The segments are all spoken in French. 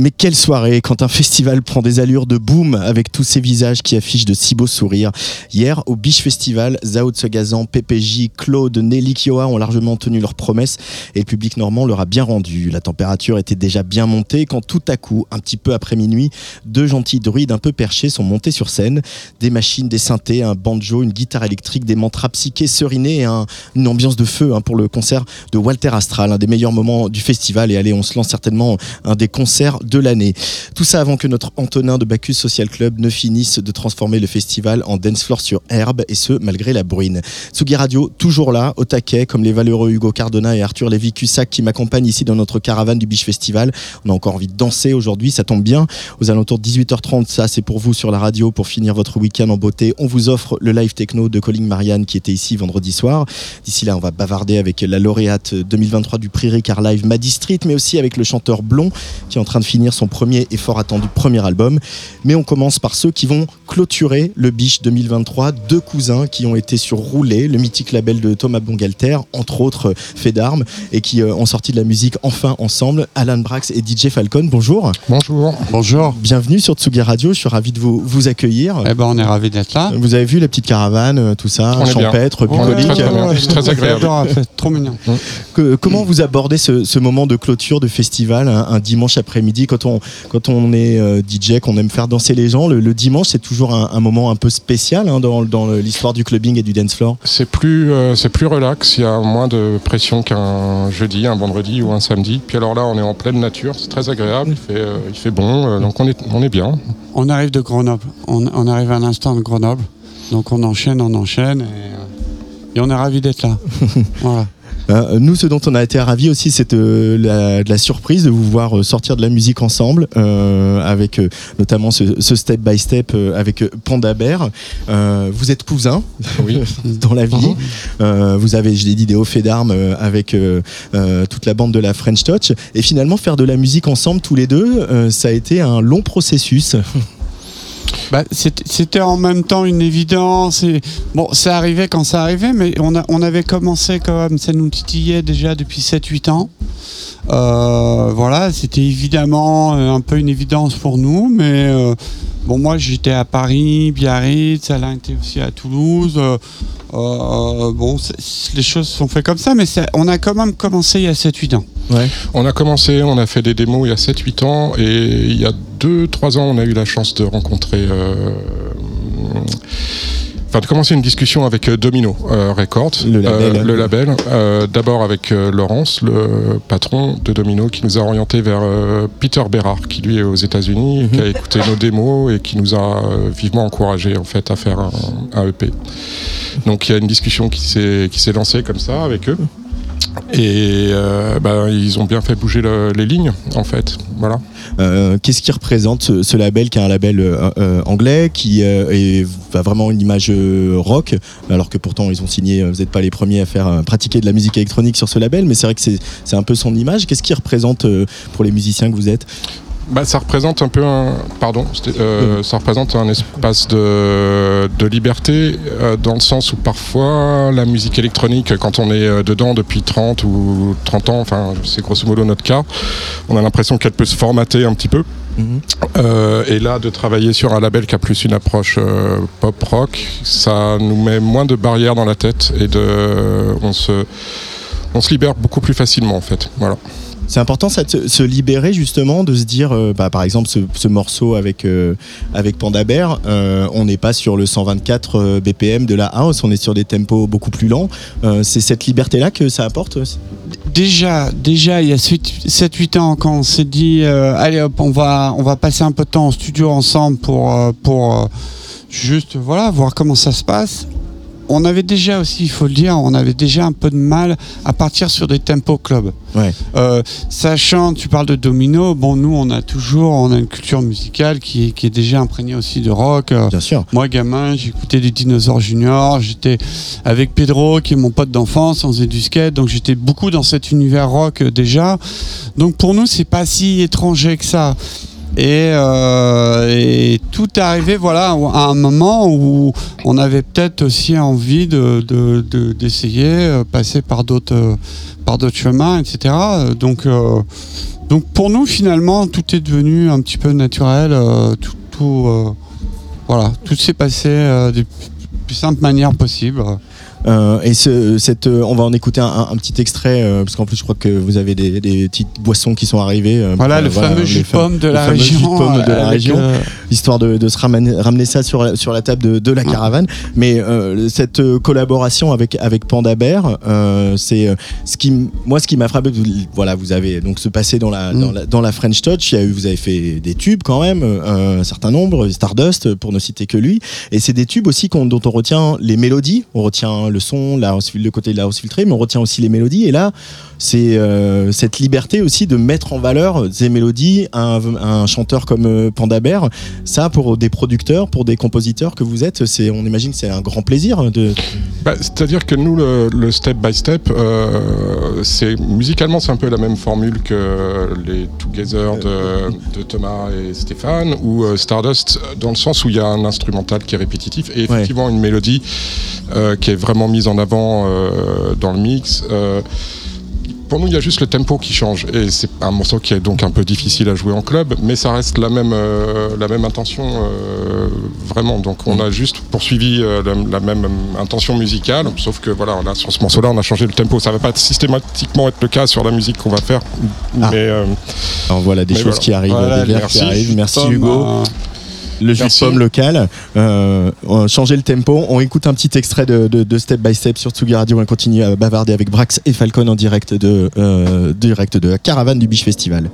Mais quelle soirée quand un festival prend des allures de boom avec tous ces visages qui affichent de si beaux sourires. Hier, au Biche Festival, Zao Tsegazan, PPJ, Claude, Nelly Kioa ont largement tenu leurs promesses et le public normand leur a bien rendu. La température était déjà bien montée quand tout à coup, un petit peu après minuit, deux gentils druides un peu perchés sont montés sur scène. Des machines, des synthés, un banjo, une guitare électrique, des mantras psychés serinés et un- une ambiance de feu hein, pour le concert de Walter Astral, un des meilleurs moments du festival. Et allez, on se lance certainement un des concerts de l'année. Tout ça avant que notre Antonin de Bacchus Social Club ne finisse de transformer le festival en dance floor sur herbe, et ce, malgré la bruine. Tsugi Radio, toujours là, au taquet, comme les valeureux Hugo Cardona et Arthur Lévy-Cussac qui m'accompagnent ici dans notre caravane du Biche Festival. On a encore envie de danser aujourd'hui, ça tombe bien. Aux alentours de 18h30, ça c'est pour vous sur la radio pour finir votre week-end en beauté. On vous offre le live techno de Colin Marianne qui était ici vendredi soir. D'ici là, on va bavarder avec la lauréate 2023 du prix Ricard Live Maddy Street, mais aussi avec le chanteur Blond qui est en train de finir son premier et fort attendu premier album. Mais on commence par ceux qui vont clôturer le Biche 2023. Deux cousins qui ont été sur Roulé, le mythique label de Thomas Bongalter, entre autres fait d'armes, et qui euh, ont sorti de la musique enfin ensemble. Alan Brax et DJ Falcon, bonjour. Bonjour. Bonjour. Bienvenue sur Tsugi Radio, je suis ravi de vous, vous accueillir. Eh ben, on est ravis d'être là. Vous avez vu la petite caravane, euh, tout ça, On champêtre, bucolique. très, très bien. C'est très agréable. Trop mignon. Que- comment vous abordez ce, ce moment de clôture de festival un, un dimanche après-midi quand on, quand on est euh, DJ, qu'on aime faire danser les gens Le, le dimanche, c'est toujours un, un moment un peu spécial hein, dans, dans l'histoire du clubbing et du dance floor. C'est plus, euh, c'est plus relax, il y a moins de pression qu'un jeudi, un vendredi ou un samedi. Puis alors là, on est en pleine nature, c'est très agréable, il fait, euh, il fait bon, euh, donc on est, on est bien. On arrive de Grenoble. On, on arrive à l'instant de Grenoble. Donc on enchaîne, on enchaîne. Et, et on est ravis d'être là. voilà. Euh, nous, ce dont on a été ravis aussi, c'est euh, la, de la surprise de vous voir euh, sortir de la musique ensemble, avec notamment ce, ce step by step avec Panda Bear. Vous êtes cousins Oui. dans la vie. Vous avez, je l'ai dit, des hauts faits d'armes avec toute la bande de la French Touch. Et finalement, faire de la musique ensemble tous les deux, ça a été un long processus. Bah, c'était en même temps une évidence. Bon, ça arrivait quand ça arrivait, mais on, avait commencé quand même, ça nous titillait déjà depuis 7-8 ans. Euh, voilà, c'était évidemment euh, un peu une évidence pour nous, mais euh, bon, moi j'étais à Paris, Biarritz, Alain était aussi à Toulouse. Euh, bon, c'est- les choses se sont faites comme ça, mais on a quand même commencé il y a 7-8 ans. On a commencé, on a fait des démos il y a 7-8 ans, et il y a 2-3 ans, on a eu la chance de rencontrer... euh, Enfin, de commencer une discussion avec euh, Domino euh, Records, Le label. Euh, le label. D'abord avec Laurence, le patron de Domino, qui nous a orienté vers Peter Berard, qui lui est aux États-Unis, qui a écouté nos démos et qui nous a vivement encouragé en fait à faire un, un EP. Donc il y a une discussion qui s'est qui s'est lancée comme ça avec eux. Et euh, ben, ils ont bien fait bouger le- les lignes, en fait. Voilà. Euh, Qu'est-ce qui représente ce, label qui est un label euh, euh, anglais qui a vraiment une image rock alors que pourtant ils ont signé, vous n'êtes pas les premiers à faire pratiquer de la musique électronique sur ce label mais c'est vrai que c'est un peu son image. Qu'est-ce qui représente pour les musiciens que vous êtes? Bah, ça représente un peu un, pardon, euh, ça représente un espace de, de liberté euh, dans le sens où parfois la musique électronique, quand on est euh, dedans depuis 30 ou 30 ans, enfin c'est grosso modo notre cas, on a l'impression qu'elle peut se formater un petit peu. Mhm. Euh, et là, de travailler sur un label qui a plus une approche euh, pop rock, ça nous met moins de barrières dans la tête et de, on se, on se libère beaucoup plus facilement en fait. Voilà. C'est important ça, de se, libérer justement, de se dire, euh, bah, par exemple, ce, ce morceau avec, euh, avec Panda Bear, euh, on n'est pas sur le 124 euh, BPM de la house, on est sur des tempos beaucoup plus lents. Euh, c'est cette liberté-là que ça apporte Déjà, déjà, il y a 7-8 ans, quand on s'est dit, euh, allez hop, on va, on va passer un peu de temps en studio ensemble pour, euh, pour euh, juste, voilà, voir comment ça se passe. On avait déjà aussi, il faut le dire, on avait déjà un peu de mal à partir sur des tempos club. Ouais. Euh, sachant, tu parles de domino, bon, nous, on a toujours, on a une culture musicale qui, est- qui est déjà imprégnée aussi de rock. Euh, Bien sûr. moi, gamin, j'écoutais des Dinosaures Junior. J'étais avec Pedro, qui est mon pote d'enfance. On faisait du skate, donc j'étais beaucoup dans cet univers rock euh, déjà. Donc pour nous, c'est pas si étranger que ça. Et, euh, et tout est arrivé, voilà, à un moment où on avait peut-être aussi envie de de- de- d'essayer, euh, passer par d'autres euh, chemins, etc. Donc donc pour nous, finalement, tout est devenu un petit peu naturel. tout, voilà, tout s'est passé des plus simples manières possibles. Euh, et ce, cette, euh, on va en écouter un, petit extrait, euh, parce qu'en plus, je crois que vous avez des, des petites boissons qui sont arrivées. euh, Voilà, le fameux jus de pomme de le la fameux jus de région. pomme de la région. histoire de, de se ramener, ramener ça sur la, sur la table de, de la caravane. Mais cette collaboration avec, avec Panda Bear, c'est ce qui, moi, ce qui m'a frappé. vous- Voilà, vous avez donc se passer dans la, Mm. dans la, dans la French Touch. Il y a eu, vous avez fait des tubes quand même, un certain nombre, Stardust pour ne citer que lui. Et c'est des tubes aussi dont on retient les mélodies, on retient le son, la le côté de la house filtrée, mais on retient aussi les mélodies. Et là, c'est euh, cette liberté aussi de mettre en valeur ces mélodies, un, un chanteur comme euh, Panda Bear. Ça, pour des producteurs, pour des compositeurs que vous êtes, c'est, on imagine que c'est un grand plaisir de. Bah, C'est-à-dire que nous, le, le step by step, euh, c'est musicalement, c'est un peu la même formule que les Together de, de Thomas et Stéphane, ou euh, Stardust, dans le sens où il y a un instrumental qui est répétitif et effectivement une mélodie qui est vraiment mise en avant dans le mix. Pour nous, il y a juste le tempo qui change et c'est un morceau qui est donc un peu difficile à jouer en club, mais ça reste la même, euh, la même intention euh, vraiment. Donc on a juste poursuivi euh, la, la même intention musicale, sauf que voilà, on a, sur ce morceau-là, on a changé le tempo. Ça va pas systématiquement être le cas sur la musique qu'on va faire, Ah. mais euh, Alors voilà, des choses voilà. qui arrivent, Voilà, des vers qui merci. arrivent. Merci Hugo. Le jus de pomme local. Euh, changé le tempo. On écoute un petit extrait de, de- de Step by Step sur Tsugi Radio. On continue à bavarder avec Brax et Falcon en direct de, euh, direct de la caravane du Biche Festival.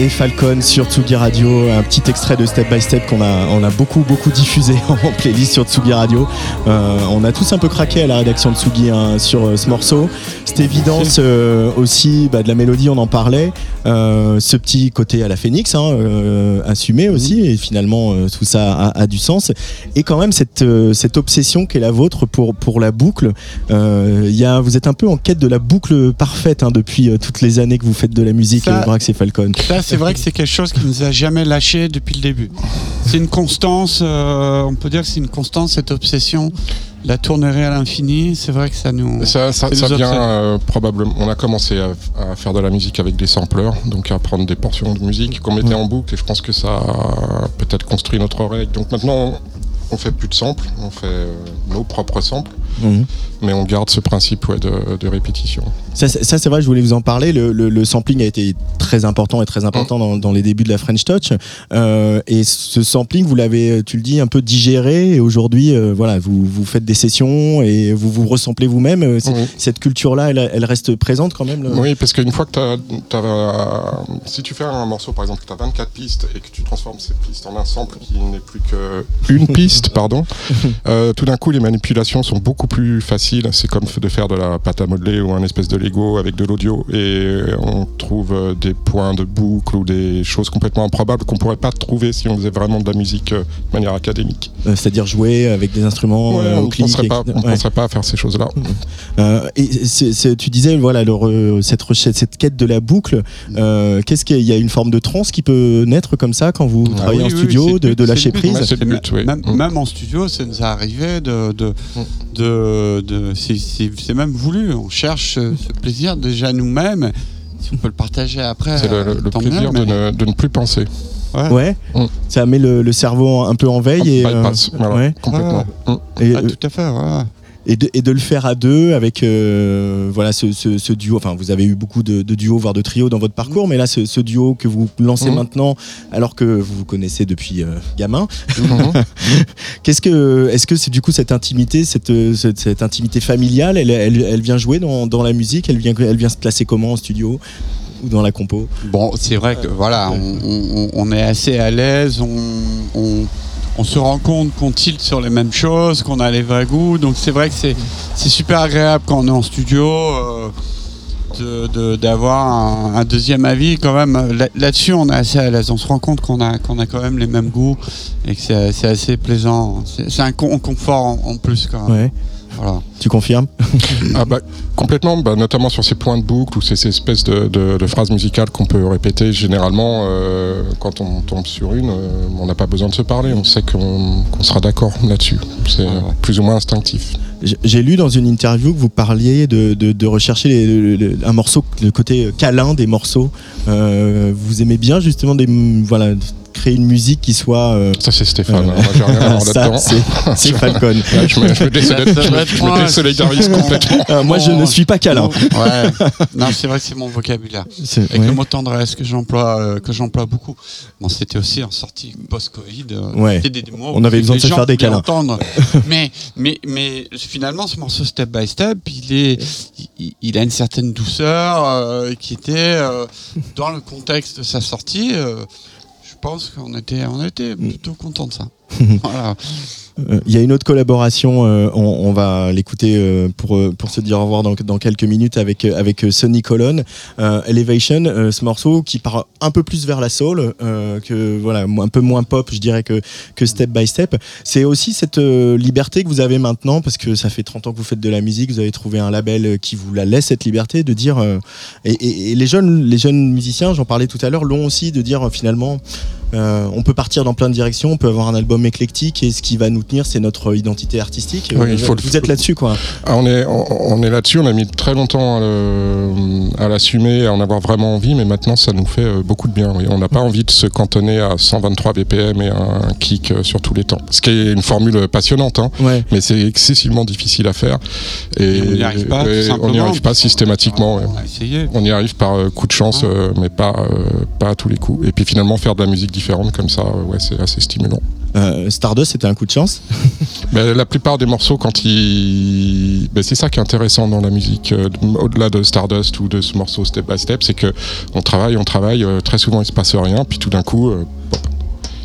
Et Falcon sur Tsugi Radio, un petit extrait de Step by Step qu'on a, on a beaucoup beaucoup diffusé en playlist sur Tsugi Radio. Euh, on a tous un peu craqué à la rédaction de Tsugi hein, sur euh, ce morceau. Cette évidence euh, aussi bah, de la mélodie, on en parlait. Euh, ce petit côté à la Phoenix, hein, euh, assumé aussi, et finalement tout ça a, a du sens. Et quand même cette, euh, cette obsession qui est la vôtre pour, pour la boucle. Euh, il y a, vous êtes un peu en quête de la boucle parfaite hein, depuis toutes les années que vous faites de la musique, Ça- Brax et Falcon. Ça, c'est vrai que c'est quelque chose qui nous a jamais lâché depuis le début. C'est une constance, euh, on peut dire que c'est une constance, cette obsession, la tournerie à l'infini. C'est vrai que ça nous. ça, ça, Ça ça nous vient euh, probablement. On a commencé à, à faire de la musique avec des sampleurs, donc à prendre des portions de musique qu'on mettait en boucle, et je pense que ça a peut-être construit notre oreille. Donc maintenant, on fait plus de samples, on fait euh, nos propres samples, Mhm. mais on garde ce principe ouais, de, de répétition. Ça, c'est- ça, c'est vrai, je voulais vous en parler. Le, le- le sampling a été très important et très important dans, dans les débuts de la French Touch. Euh, et ce sampling, vous l'avez, tu le dis, un peu digéré. Et aujourd'hui, euh, voilà, vous, vous faites des sessions et vous vous ressemblez vous-même. Euh. Cette culture-là, elle, elle reste présente quand même. Oui, parce qu'une fois que tu as, Si tu fais un morceau, par exemple, que tu as 24 pistes et que tu transformes ces pistes en un sample qui n'est plus qu'une piste, pardon, tout d'un coup, les manipulations sont beaucoup plus faciles. C'est comme de faire de la pâte à modeler ou un espèce de Lego avec de l'audio. Et on trouve euh, des points de boucle ou des choses complètement improbables qu'on pourrait pas trouver si on faisait vraiment de la musique euh, de manière académique. Euh, C'est-à-dire jouer avec des instruments Ouais, euh, on au ne clic, penserait, pas, etc. on Ouais. penserait pas à faire ces choses-là. Euh, et c'est- c'est- tu disais voilà le re- cette recherche, cette quête de la boucle. euh, Qu'est-ce qu'il y a Il y a une forme de transe qui peut naître comme ça quand vous Ah travaillez oui, en oui, studio, de, de lâcher but. prise. Ouais, Et but, même, Mm. même en studio, ça nous est arrivé de. de, Mm. De, de- c'est- même voulu. On cherche euh, ce plaisir déjà nous-mêmes. Si on peut le partager après. C'est le, euh, le plaisir mieux, de, mais- ne, de ne plus penser. Ouais. Ouais, Mm. ça met le, le cerveau un peu en veille et, euh, voilà, ouais. complètement. Mm. et, Ah, tout à fait. ouais. Et de, et de le faire à deux avec euh, voilà ce, ce- ce duo. Enfin, vous avez eu beaucoup de, de duos, voire de trios dans votre parcours, mais là, ce, ce duo que vous lancez Mhm. maintenant, alors que vous vous connaissez depuis euh, gamin, Mhm. qu'est-ce que, est-ce que c'est du coup cette intimité, cette, cette, cette intimité familiale, elle, elle, elle vient jouer dans, dans la musique, elle vient, elle vient se placer comment en studio ou dans la compo? Bon, c'est vrai que voilà, on, on- on est assez à l'aise, on, on- on se rend compte qu'on tilte sur les mêmes choses, qu'on a les vrais goûts, donc c'est vrai que c'est super agréable quand on est en studio. euh, d'avoir un, deuxième avis quand même Là- là-dessus on est assez à l'aise on se rend compte qu'on a qu'on a quand même les mêmes goûts et que c'est assez plaisant c'est un con- confort en, plus quand même. Voilà Tu confirmes? Ah bah, complètement, bah, notamment sur ces points de boucle ou ces, ces espèces de, de- de phrases musicales qu'on peut répéter généralement euh, quand on tombe sur une, euh, on n'a pas besoin de se parler, on sait qu'on sera d'accord là-dessus. C'est Ah ouais. plus ou moins instinctif. J'ai lu dans une interview que vous parliez de, de- de rechercher les- le- le- un morceau, le côté câlin des morceaux. Euh, vous aimez bien justement des, voilà, créer une musique qui soit. euh, Ça c'est Stéphane, Euh, hein, moi j'ai rien à voir ça, là-dedans. c'est Falcon. Je me, je me désolidarise- complètement. Euh, moi, je ne suis pas câlin. ouais non c'est vrai que c'est mon vocabulaire Avec ouais. le mot tendresse que j'emploie, euh, que j'emploie beaucoup. Bon, c'était aussi en sortie post-Covid. euh, Ouais. c'était des, des mots On avait besoin de se faire des câlins. entendre. mais, mais, mais finalement, ce morceau Step by Step, il est, il, il a une certaine douceur euh, qui était euh, dans le contexte de sa sortie. Je pense qu'on était, on était plutôt content de ça. voilà. Il y a une autre collaboration, euh, on, va l'écouter euh, pour, euh, pour se dire au revoir dans, quelques minutes avec, avec Sonny Colon. Elevation, ce morceau qui part un peu plus vers la soul, que, voilà, un peu moins pop, je dirais, que, que Step by Step. C'est aussi cette liberté que vous avez maintenant, parce que ça fait 30 ans que vous faites de la musique, vous avez trouvé un label qui vous la laisse, cette liberté, de dire. et, et- les, jeunes, les jeunes musiciens, j'en parlais tout à l'heure, l'ont aussi, de dire finalement. Euh, on peut partir dans plein de directions, on peut avoir un album éclectique et ce qui va nous tenir, c'est notre identité artistique. Oui, Euh, il faut le- vous êtes là-dessus, quoi. Ah, on est, on, on est là-dessus, on a mis très longtemps à le- à l'assumer, à en avoir vraiment envie, mais maintenant ça nous fait euh, beaucoup de bien. oui. On n'a pas envie de se cantonner à 123 BPM et un kick euh, sur tous les temps. Ce qui est une formule passionnante, hein, Ouais. mais c'est excessivement difficile à faire. Et, Et on n'y arrive pas. on n'y arrive pas systématiquement. ouais. On y arrive par euh, coup de chance, Ah. euh, mais pas, euh, pas à tous les coups. Et puis finalement, faire de la musique différente comme ça, ouais, c'est assez stimulant. Euh, Stardust, c'était un coup de chance? Ben, la plupart des morceaux, quand ils. Ben, c'est ça qui est intéressant dans la musique, euh, au-delà de Stardust ou de ce morceau Step by Step, c'est que on travaille, on travaille, euh, très souvent il se passe rien, puis tout d'un coup, pop,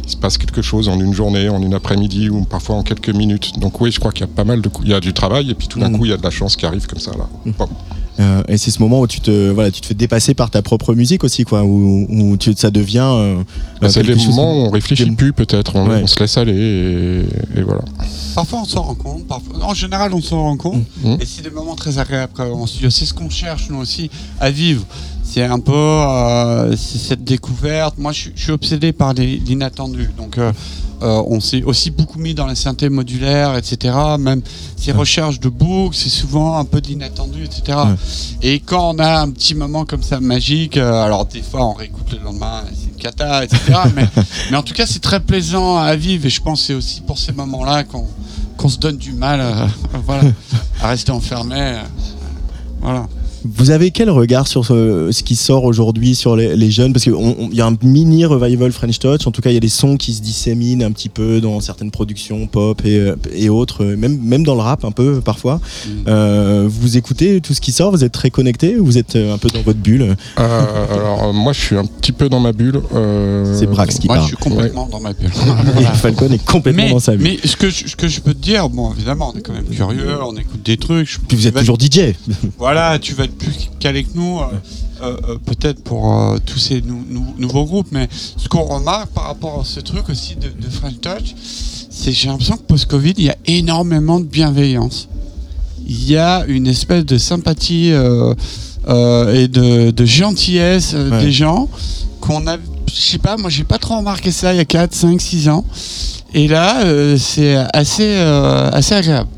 il se passe quelque chose en une journée, en une après-midi ou parfois en quelques minutes. Donc oui, je crois qu'il y a pas mal de. Il y a du travail et puis tout d'un Mhm. coup, il y a de la chance qui arrive comme ça là. Pop. Euh, et c'est ce moment où tu te, voilà, tu te fais dépasser par ta propre musique aussi, quoi, où, où tu, ça devient. euh, euh, c'est les moments où on réfléchit plus peut-être, on, Ouais. on se laisse aller et, et voilà. Parfois on s'en rend compte, parfois... en général on s'en rend compte, Mhm. et c'est des moments très agréables en studio. C'est ce qu'on cherche nous aussi à vivre. C'est un peu euh, cette découverte. Moi, je, suis- je suis obsédé par l'inattendu. Donc, euh, euh, on s'est aussi beaucoup mis dans la synthé modulaire, etc. Même ces recherches de boucles, c'est souvent un peu de l'inattendu, etc. Ouais. Et quand on a un petit moment comme ça magique, alors des fois on réécoute le lendemain, c'est une cata, etc. mais, mais en tout cas, c'est très plaisant à vivre. Et je pense que c'est aussi pour ces moments-là qu'on qu'on se donne du mal voilà, à rester enfermé. voilà. Vous avez quel regard sur ce, ce qui sort aujourd'hui sur les, les jeunes? Parce qu'il y a un mini revival French Touch. En tout cas, il y a des sons qui se disséminent un petit peu dans certaines productions pop et, euh, et autres, euh, même, même dans le rap un peu parfois. Mm. Euh, vous écoutez tout ce qui sort? Vous êtes très connecté ou Vous êtes un peu dans votre bulle? Euh, alors, euh, moi, je suis un petit peu dans ma bulle. euh, C'est Brax qui Moi, je parle. suis complètement dans ma bulle. Et Falcon est complètement mais, dans sa bulle. mais ce que, je, ce que je peux te dire, bon, évidemment, on est quand même curieux, on écoute des trucs. je- Puis vous êtes vas- toujours DJ. Voilà, tu vas être plus calé que nous, euh, euh, euh, peut-être pour tous ces nou- nou- nouveaux groupes, mais ce qu'on remarque par rapport à ce truc aussi de, de French Touch, c'est que j'ai l'impression que post-Covid, il y a énormément de bienveillance. Il y a une espèce de sympathie et de, de gentillesse Ouais. des gens qu'on a. Je sais pas, moi j'ai pas trop remarqué ça il y a 4, 5, 6 ans. Et là, c'est assez, assez agréable.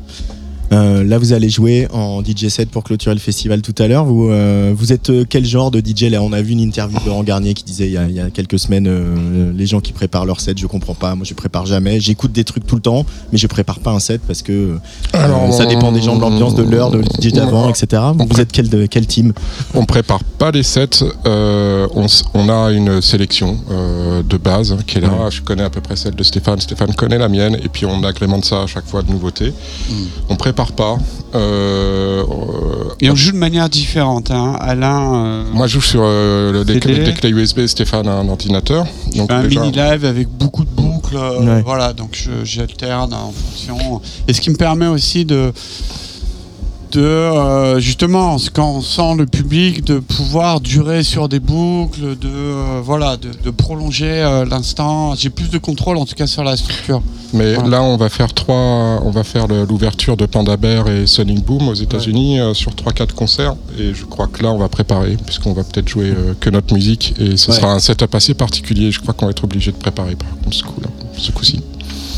Euh, là, vous allez jouer en DJ set pour clôturer le festival tout à l'heure. Vous, euh, vous êtes euh, quel genre de DJ Là, on a vu une interview de Laurent Garnier qui disait il y a, il y a quelques semaines euh, les gens qui préparent leur set, je comprends pas. Moi, je prépare jamais. J'écoute des trucs tout le temps, mais je prépare pas un set parce que euh, Alors, ça dépend des gens, de l'ambiance, de l'heure, de DJ d'avant, etc. Vous, vous êtes quel, de- quel team? On prépare pas les sets. euh, on, a une sélection euh, de base qui est là. Ouais. Je connais à peu près celle de Stéphane. Stéphane connaît la mienne. Et puis on agrémente ça à chaque fois de nouveautés. On prépare pas. euh, euh, Et on joue de manière différente. Hein. Alain. euh, moi, je joue sur euh, le- des, clés USB. Stéphane un ordinateur. Donc un déjà- mini live avec beaucoup de boucles, euh, Ouais. voilà. Donc j'alterne en fonction, et ce qui me permet aussi de de euh, justement quand on sent le public de pouvoir durer sur des boucles, de euh, voilà, de, de prolonger euh, l'instant. J'ai plus de contrôle en tout cas sur la structure. Mais Voilà. là, on va faire trois, on va faire l'ouverture de Panda Bear et Sonic Boom aux États-Unis euh, sur 3-4 concerts. Et je crois que là, on va préparer, puisqu'on va peut-être jouer que notre musique. Et ce Ouais. sera un setup assez particulier. Je crois qu'on va être obligé de préparer par contre ce coup-là, ce coup-ci.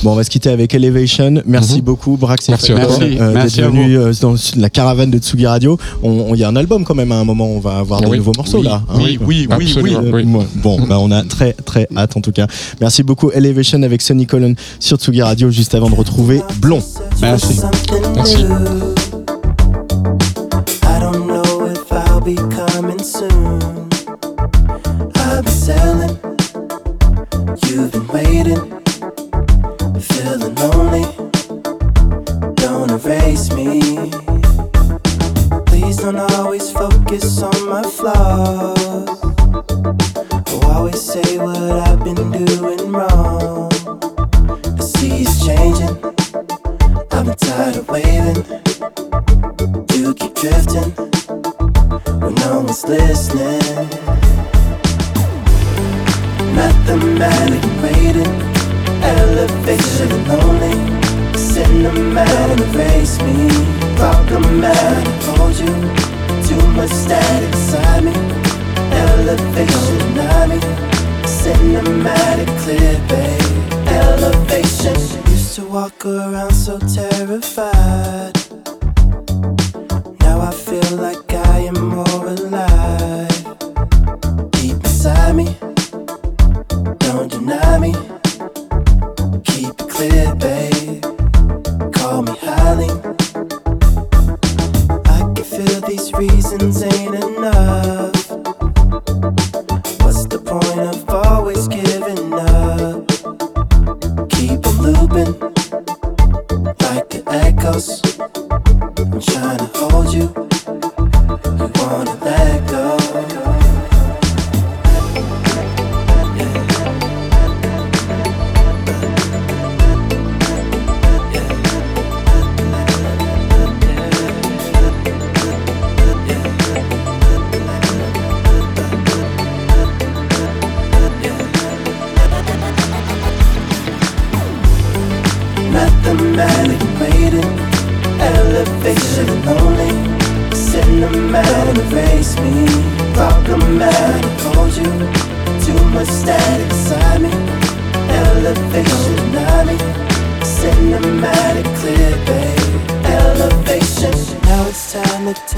Bon, on va se quitter avec Elevation. Merci Mhm. beaucoup, Brax et Merci toi. euh, Merci d'être à venus euh, dans la caravane de Tsugi Radio. Il y a un album quand même à un moment. On va avoir de Oui. nouveaux morceaux Oui, là. hein. oui, oui, oui. Euh, oui. Bon, bah, on a très très hâte en tout cas. Merci beaucoup Elevation avec Sonny Colon sur Tsugi Radio juste avant de retrouver Blond. Merci. Merci. I don't know if I'll be coming soon.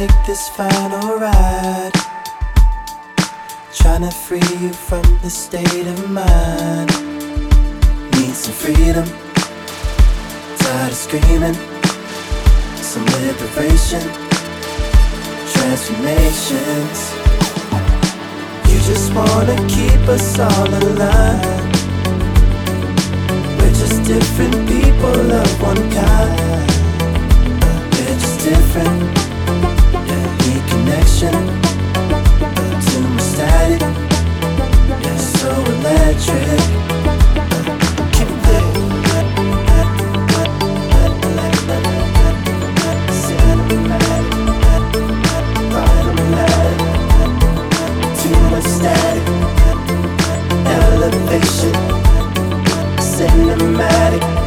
Take this final ride. Trying to free you from the state of mind. Need some freedom. Tired of screaming. Some liberation. Transformations. You just wanna keep us all aligned. We're just different people of one kind. We're just different connection to my static. It's so electric. Static elevation, cinematic.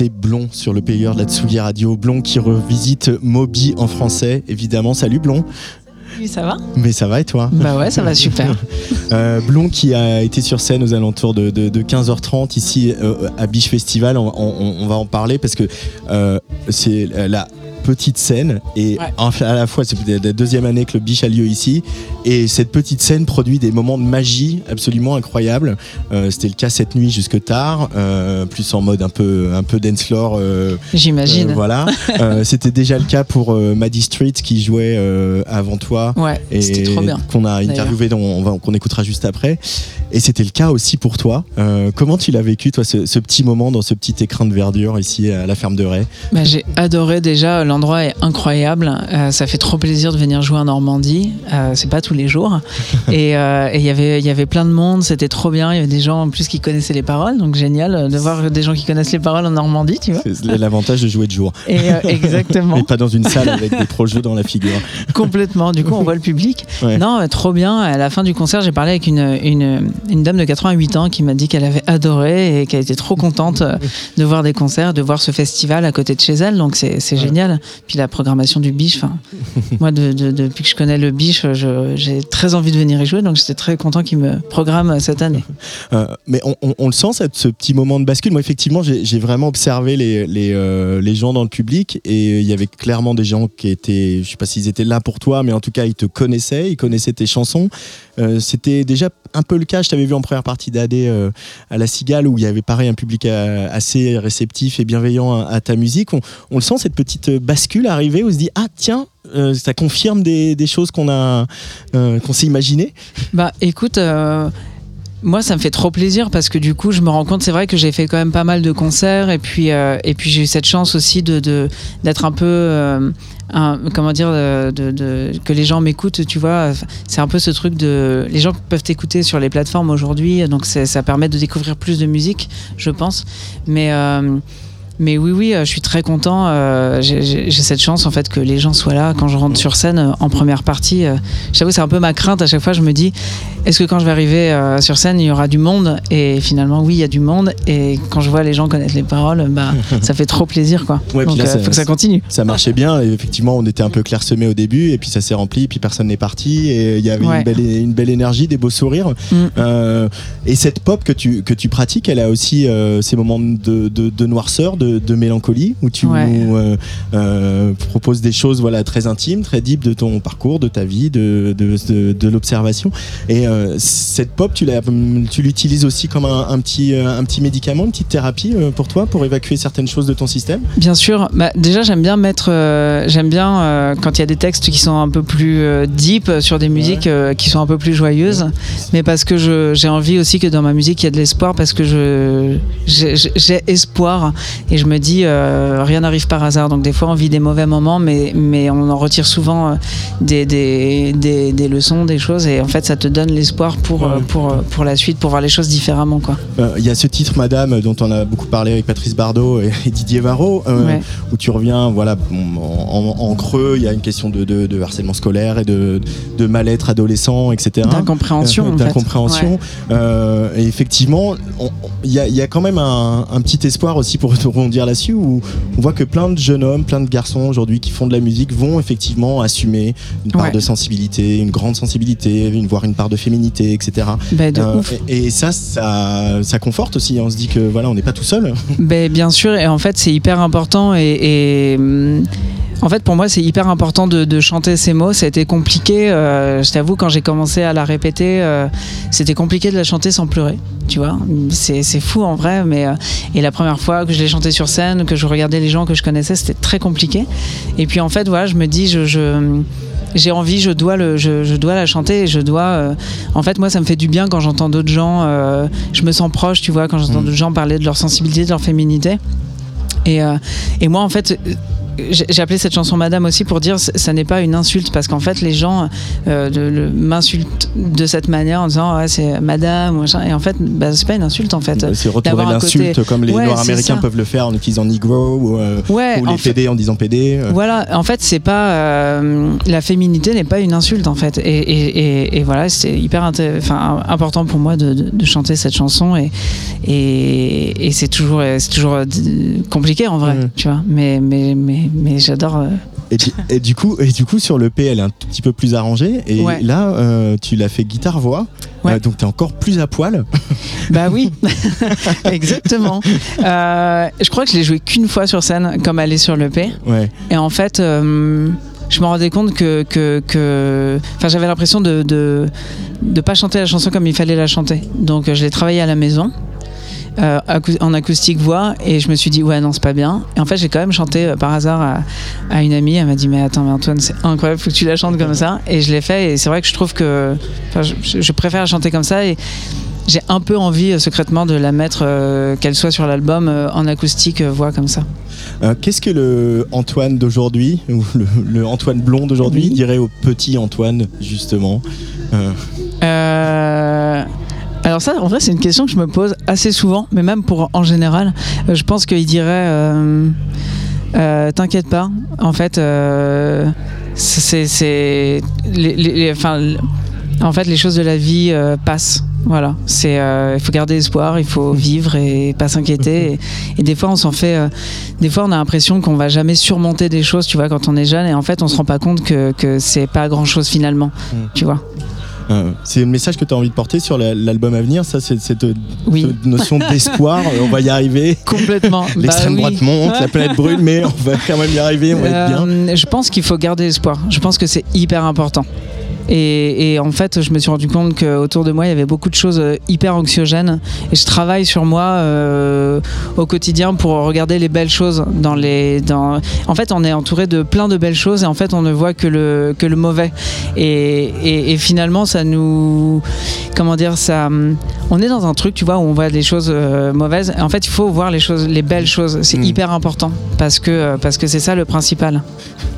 C'est Blond sur le payeur de la Tsugi Radio. Blond qui revisite Moby en français, évidemment. Salut Blond. Oui, ça va Mais ça va et toi Bah ouais, ça va super. Euh, Blond qui a été sur scène aux alentours de, de- de 15h30 ici euh, à Biche Festival. On, on- on va en parler parce que euh, c'est la petite scène et Ouais. à la fois c'est peut-être la deuxième année que le Biche a lieu ici et cette petite scène produit des moments de magie absolument incroyables. Euh, C'était le cas cette nuit jusque tard, euh, plus en mode un peu un peu dance floor. euh, J'imagine. euh, voilà. Euh, C'était déjà le cas pour euh, Maddie Street qui jouait euh, avant toi Ouais, et c'était trop bien. qu'on a interviewé, dont on va- qu'on écoutera juste après. Et c'était le cas aussi pour toi. Euh, comment tu l'as vécu, toi, ce, ce petit moment dans ce petit écrin de verdure ici à la ferme de Ray? Bah, j'ai adoré déjà, l'endroit est incroyable. Euh, ça fait trop plaisir de venir jouer en Normandie. Euh, c'est pas tous les jours. Et euh, il y avait il y avait plein de monde, c'était trop bien. Il y avait des gens en plus qui connaissaient les paroles, donc génial euh, de voir des gens qui connaissent les paroles en Normandie, tu vois. C'est l'avantage de jouer de jour. Et exactement, Et pas dans une salle avec des projets dans la figure. complètement. Du coup, on voit le public. Ouais. Non, trop bien. À la fin du concert, j'ai parlé avec une, une, une dame de 88 ans qui m'a dit qu'elle avait adoré et qu'elle était trop contente de voir des concerts, de voir ce festival à côté de chez elle. Donc c'est c'est génial. Puis la programmation du Biche. enfin, Moi, de- de- depuis que je connais le Biche, j'ai très envie de venir y jouer. Donc j'étais très content qu'il me programme cette année. Euh, mais on, on- on le sent, cette- ce petit moment de bascule. Moi, effectivement, j'ai vraiment observé les, les, euh, les gens dans le public et il y avait clairement des gens qui étaient, je sais pas s'ils étaient là pour toi, mais en tout cas, ils te connaissaient, ils connaissaient tes chansons. Euh, C'était déjà un peu le cas. Je t'avais vu en première partie d'AD euh, à La Cigale où il y avait pareil un public assez réceptif et bienveillant à, à ta musique. On, on le sent, cette petite bascule arriver où on se dit Ah, tiens, euh, ça confirme des, choses qu'on a euh, qu'on s'est imaginées. Bah écoute, euh, moi ça me fait trop plaisir parce que du coup je me rends compte, c'est vrai que j'ai fait quand même pas mal de concerts et puis, et puis j'ai eu cette chance aussi de, de- d'être un peu... comment dire que les gens m'écoutent tu vois c'est un peu ce truc de les gens peuvent t'écouter sur les plateformes aujourd'hui donc ça permet de découvrir plus de musique je pense mais mais oui, oui, euh, je suis très content. euh, j'ai- cette chance en fait que les gens soient là quand je rentre sur scène euh, en première partie. J'avoue, c'est un peu ma crainte. À chaque fois, je me dis, est-ce que quand je vais arriver sur scène, il y aura du monde? Et finalement, oui, il y a du monde. Et quand je vois les gens connaître les paroles, bah, ça fait trop plaisir, quoi. Ouais, puis Donc, là, ça- faut que ça continue. ça marchait bien. Et effectivement, on était un peu clairsemé au début, et puis ça s'est rempli, puis personne n'est parti, et il y avait Ouais. une, belle, une belle énergie, des beaux sourires. Mm. Euh, et cette pop que tu, que tu pratiques, elle a aussi euh, ces moments de, de, de noirceur, de, de mélancolie, où tu Ouais. nous euh, euh, proposes des choses voilà, très intimes, très deep de ton parcours, de ta vie, de, de, l'observation. Et euh, cette pop, tu l'utilises aussi comme un, un petit, un petit médicament, une petite thérapie pour toi, pour évacuer certaines choses de ton système? Bien sûr. Bah, déjà, j'aime bien mettre. j'aime bien quand il y a des textes qui sont un peu plus deep sur des musiques qui sont un peu plus joyeuses. Mais parce que j'ai envie aussi que dans ma musique, il y a de l'espoir. Parce que j'ai espoir. Et je me dis, euh, rien n'arrive par hasard. Donc, des fois, on vit des mauvais moments, mais, mais on en retire souvent euh, des, des, des, des leçons, des choses. Et en fait, ça te donne l'espoir pour, euh, Ouais. pour, pour la suite, pour voir les choses différemment. Euh, Il y a ce titre, Madame, dont on a beaucoup parlé avec Patrice Bardot et, et Didier Varro, euh, Ouais. où tu reviens voilà, en, en- en creux. Il y a une question de, de- de harcèlement scolaire et de, de mal-être adolescent, etc. D'incompréhension. D'incompréhension. Ouais. Et effectivement, il y, a- y a quand même un, un petit espoir aussi pour rebondir là-dessus, où on voit que plein de jeunes hommes, plein de garçons aujourd'hui qui font de la musique vont effectivement assumer une part Ouais. de sensibilité, une grande sensibilité, une, voire une part de féminité, etc. Bah, de Euh, et, et ça, ça, ça conforte aussi. On se dit que voilà, on n'est pas tout seul. Ben, bien sûr, et en fait c'est hyper important et, et, hum, en fait pour moi c'est hyper important de, de chanter ces mots. Ça a été compliqué, euh, je t'avoue quand j'ai commencé à la répéter, euh, c'était compliqué de la chanter sans pleurer. Tu vois, c'est fou en vrai, mais euh, et la première fois que je l'ai chantée sur scène, que je regardais les gens que je connaissais, c'était très compliqué. Et puis en fait voilà, je me dis je, je j'ai envie, je dois, le, je, je dois la chanter je dois. euh, en fait, moi, ça me fait du bien quand j'entends d'autres gens. euh, je me sens proche, tu vois, quand j'entends Mm. d'autres gens parler de leur sensibilité, de leur féminité. Et, euh, et moi, en fait, j'ai appelé cette chanson Madame aussi pour dire c- ça n'est pas une insulte parce qu'en fait les gens euh, m'insultent de cette manière en disant ouais, c'est Madame machin. et en fait bah, c'est pas une insulte en fait. Bah, C'est un l'insulte côté- comme les Ouais, Noirs américains ça. peuvent le faire en utilisant Negro ou, euh, Ouais, ou en les fait- PD en disant PD. euh. Voilà, en fait, c'est pas euh, la féminité n'est pas une insulte en fait, et, et, et, et voilà, c'est hyper inté- enfin, important pour moi de, de- de chanter cette chanson et c'est toujours c'est toujours compliqué en vrai, Mhm. tu vois, mais mais mais, mais j'adore. euh, Et, du- et du coup, et du coup, sur le P, elle est un tout petit peu plus arrangée. Et Ouais. là, euh, tu l'as fait guitare-voix. Ouais. Euh, donc, tu es encore plus à poil. Bah oui, exactement. Euh, je crois que je l'ai joué qu'une fois sur scène, comme elle est sur le P. Ouais. Et en fait, je me rendais compte que, que, que- enfin, j'avais l'impression de, de de pas chanter la chanson comme il fallait la chanter. Donc, je l'ai travaillé à la maison. Euh, en acoustique voix et je me suis dit ouais non c'est pas bien. Et en fait j'ai quand même chanté euh, par hasard à, à une amie elle m'a dit mais attends mais Antoine c'est incroyable faut que tu la chantes comme ça. Et je l'ai fait et c'est vrai que je trouve que je, je préfère chanter comme ça et j'ai un peu envie euh, secrètement de la mettre euh, qu'elle soit sur l'album en acoustique voix comme ça. Qu'est-ce que le Antoine d'aujourd'hui, ou le, le Antoine blond d'aujourd'hui, Oui. dirait au petit Antoine, justement alors ça, en vrai, c'est une question que je me pose assez souvent, mais même pour en général, euh, je pense qu'il dirait, euh, euh, t'inquiète pas, en fait, euh, c'est, enfin, en fait, les choses de la vie passent. Voilà, c'est, euh, il faut garder espoir, il faut vivre et pas s'inquiéter. Et, et des fois, on s'en fait, euh, des fois, on a l'impression qu'on va jamais surmonter des choses, tu vois, quand on est jeune, et en fait, on se rend pas compte que, que c'est pas grand chose finalement, Mm. tu vois. Euh, c'est le message que tu as envie de porter sur la- l'album à venir, ça, c'est cette, Oui. cette notion d'espoir. on va y arriver. Complètement. L'extrême Bah oui. droite monte, la planète brûle, mais on va quand même y arriver, on va être bien. Euh, je pense qu'il faut garder espoir. Je pense que c'est hyper important. Et, et en fait, je me suis rendu compte qu'autour de moi, il y avait beaucoup de choses euh, hyper anxiogènes. Et je travaille sur moi euh, au quotidien pour regarder les belles choses. Dans les, dans... En fait, on est entouré de plein de belles choses et en fait, on ne voit que le, que le mauvais. Et, et- et finalement, ça nous. Comment dire ça hum, On est dans un truc, tu vois, où on voit des choses euh, mauvaises. En fait, il faut voir les choses, les belles choses. C'est Mm. hyper important parce que parce que c'est ça le principal.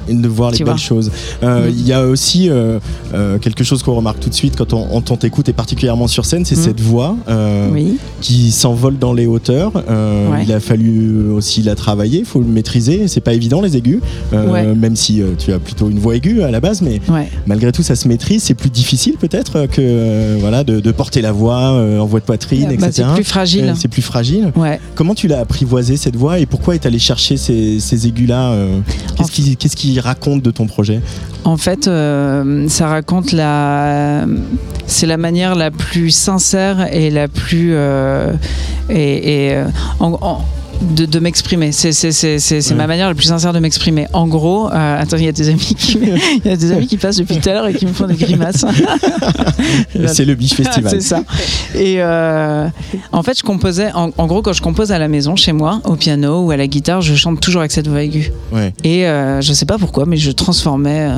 et de voir les belles choses. Euh, Mm. Il y a aussi euh, euh, quelque chose qu'on remarque tout de suite quand on, on t'écoute et particulièrement sur scène, c'est Mm. cette voix euh, Oui. qui s'envole dans les hauteurs. Euh, Ouais. Il a fallu aussi la travailler, il faut le maîtriser. C'est pas évident les aigus, Ouais. même si tu as plutôt une voix aiguë à la base, mais Ouais. malgré tout ça se maîtrise. C'est plus difficile peut-être que voilà de, de porter la voix en voix de poitrine, Bah, etc. c'est plus fragile. C'est plus fragile. Comment tu l'as apprivoisé cette voix et pourquoi est allé chercher ces, ces aigus-là euh, Qu'est-ce qui, qu'est-ce qui raconte de ton projet? En fait, ça raconte la. C'est la manière la plus sincère et la plus. euh, euh, de, de m'exprimer. C'est c'est- c'est- c'est- c'est Ouais. ma manière la plus sincère de m'exprimer. En gros, euh, attends, il y a des amis qui, il y a des amis qui passent depuis tout à l'heure et qui me font des grimaces. C'est le Biche Festival. C'est ça. Et euh, en fait, je composais, en, en gros, quand je compose à la maison, chez moi, au piano ou à la guitare, je chante toujours avec cette voix aiguë. Ouais. Et euh, je sais pas pourquoi, mais je transformais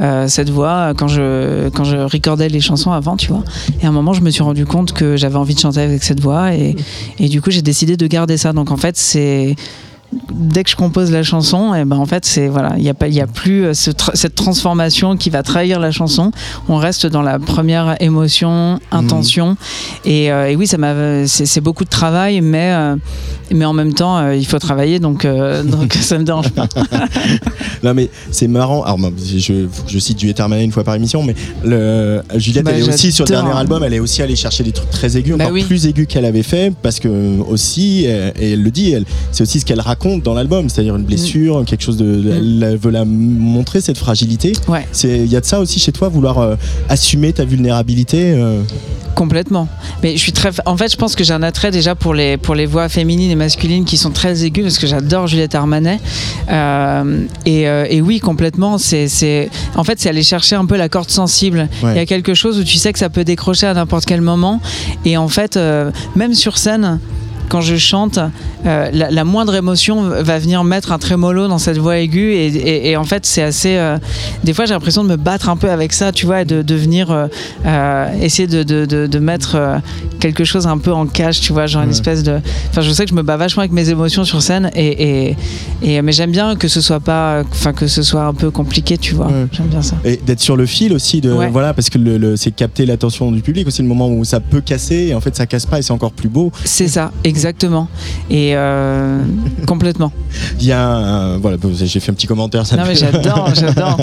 euh, cette voix quand je, quand je recordais les chansons avant, tu vois. Et à un moment, je me suis rendu compte que j'avais envie de chanter avec cette voix et, et du coup, j'ai décidé de garder ça. Donc en fait, c'est dès que je compose la chanson, et ben en fait c'est voilà, il y a pas, il y a plus euh, ce tra- cette transformation qui va trahir la chanson. On reste dans la première émotion, intention. Et, euh, et oui, ça m'a, c'est beaucoup de travail, mais euh, mais en même temps, euh, il faut travailler, donc donc ça me dérange pas. Non mais c'est marrant. Alors je, je cite Juliette Armanet une fois par émission, mais le, Juliette Bah, elle est aussi sur le dernier album, elle est aussi allée chercher des trucs très aigus, Bah encore oui. plus aigus qu'elle avait fait, parce que aussi, et elle le dit, c'est aussi ce qu'elle raconte dans l'album, c'est-à-dire une blessure, quelque chose de, Mm. elle veut la montrer cette fragilité. Ouais. Il y a de ça aussi chez toi, vouloir euh, assumer ta vulnérabilité. euh. Complètement. Mais je suis très. En fait, je pense que j'ai un attrait déjà pour les pour les voix féminines et masculines qui sont très aiguës parce que j'adore Juliette Armanet. Euh, et, et oui, complètement. C'est. En fait, c'est aller chercher un peu la corde sensible. Ouais. Il y a quelque chose où tu sais que ça peut décrocher à n'importe quel moment. Et en fait, même sur scène. Quand je chante, euh, la, la moindre émotion va venir mettre un trémolo dans cette voix aiguë. Et, et- et en fait, c'est assez. euh, des fois, j'ai l'impression de me battre un peu avec ça, tu vois, et de, de venir euh, essayer de, de- de- de mettre quelque chose un peu en cache, tu vois, genre une espèce de. Enfin, je sais que je me bats vachement avec mes émotions sur scène, et, et, et- mais j'aime bien que ce soit pas. Enfin, que ce soit un peu compliqué, tu vois. Ouais. J'aime bien ça. Et d'être sur le fil aussi, de, Ouais. voilà, parce que le, le- c'est capter l'attention du public aussi, le moment où ça peut casser, et en fait ça casse pas et c'est encore plus beau. C'est ça, exactement. Et euh, complètement. Il y a, un- voilà, j'ai fait un petit commentaire. Ça Non, mais j'adore, j'adore.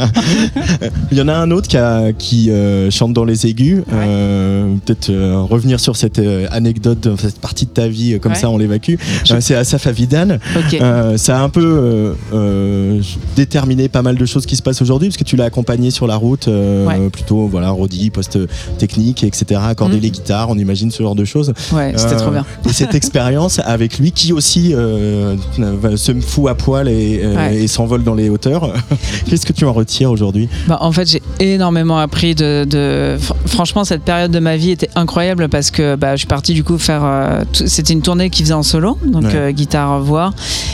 Il y en a un autre qui, a- qui euh, chante dans les aigus. Euh, Peut-être revenir sur cette anecdote, cette partie de ta vie, comme Ouais. ça on. Je- Euh, c'est Asaf Avidan. Ça a un peu déterminé pas mal de choses qui se passent aujourd'hui, parce que tu l'as accompagné sur la route, Ouais. plutôt voilà, Rodi, post-technique, etc., accorder Mm. les guitares, on imagine ce genre de choses. Ouais, c'était trop bien. Et cette expérience avec lui qui aussi euh, se fout à poil et, euh, Ouais. et s'envole dans les hauteurs. Qu'est-ce que tu en retires aujourd'hui? Bah, en fait, j'ai énormément appris de, de- fr- Franchement, cette période de ma vie était incroyable parce que bah, je suis partie du coup faire. euh, C'était une tournée qu'il faisait en solo, donc Ouais. euh, guitare, voix,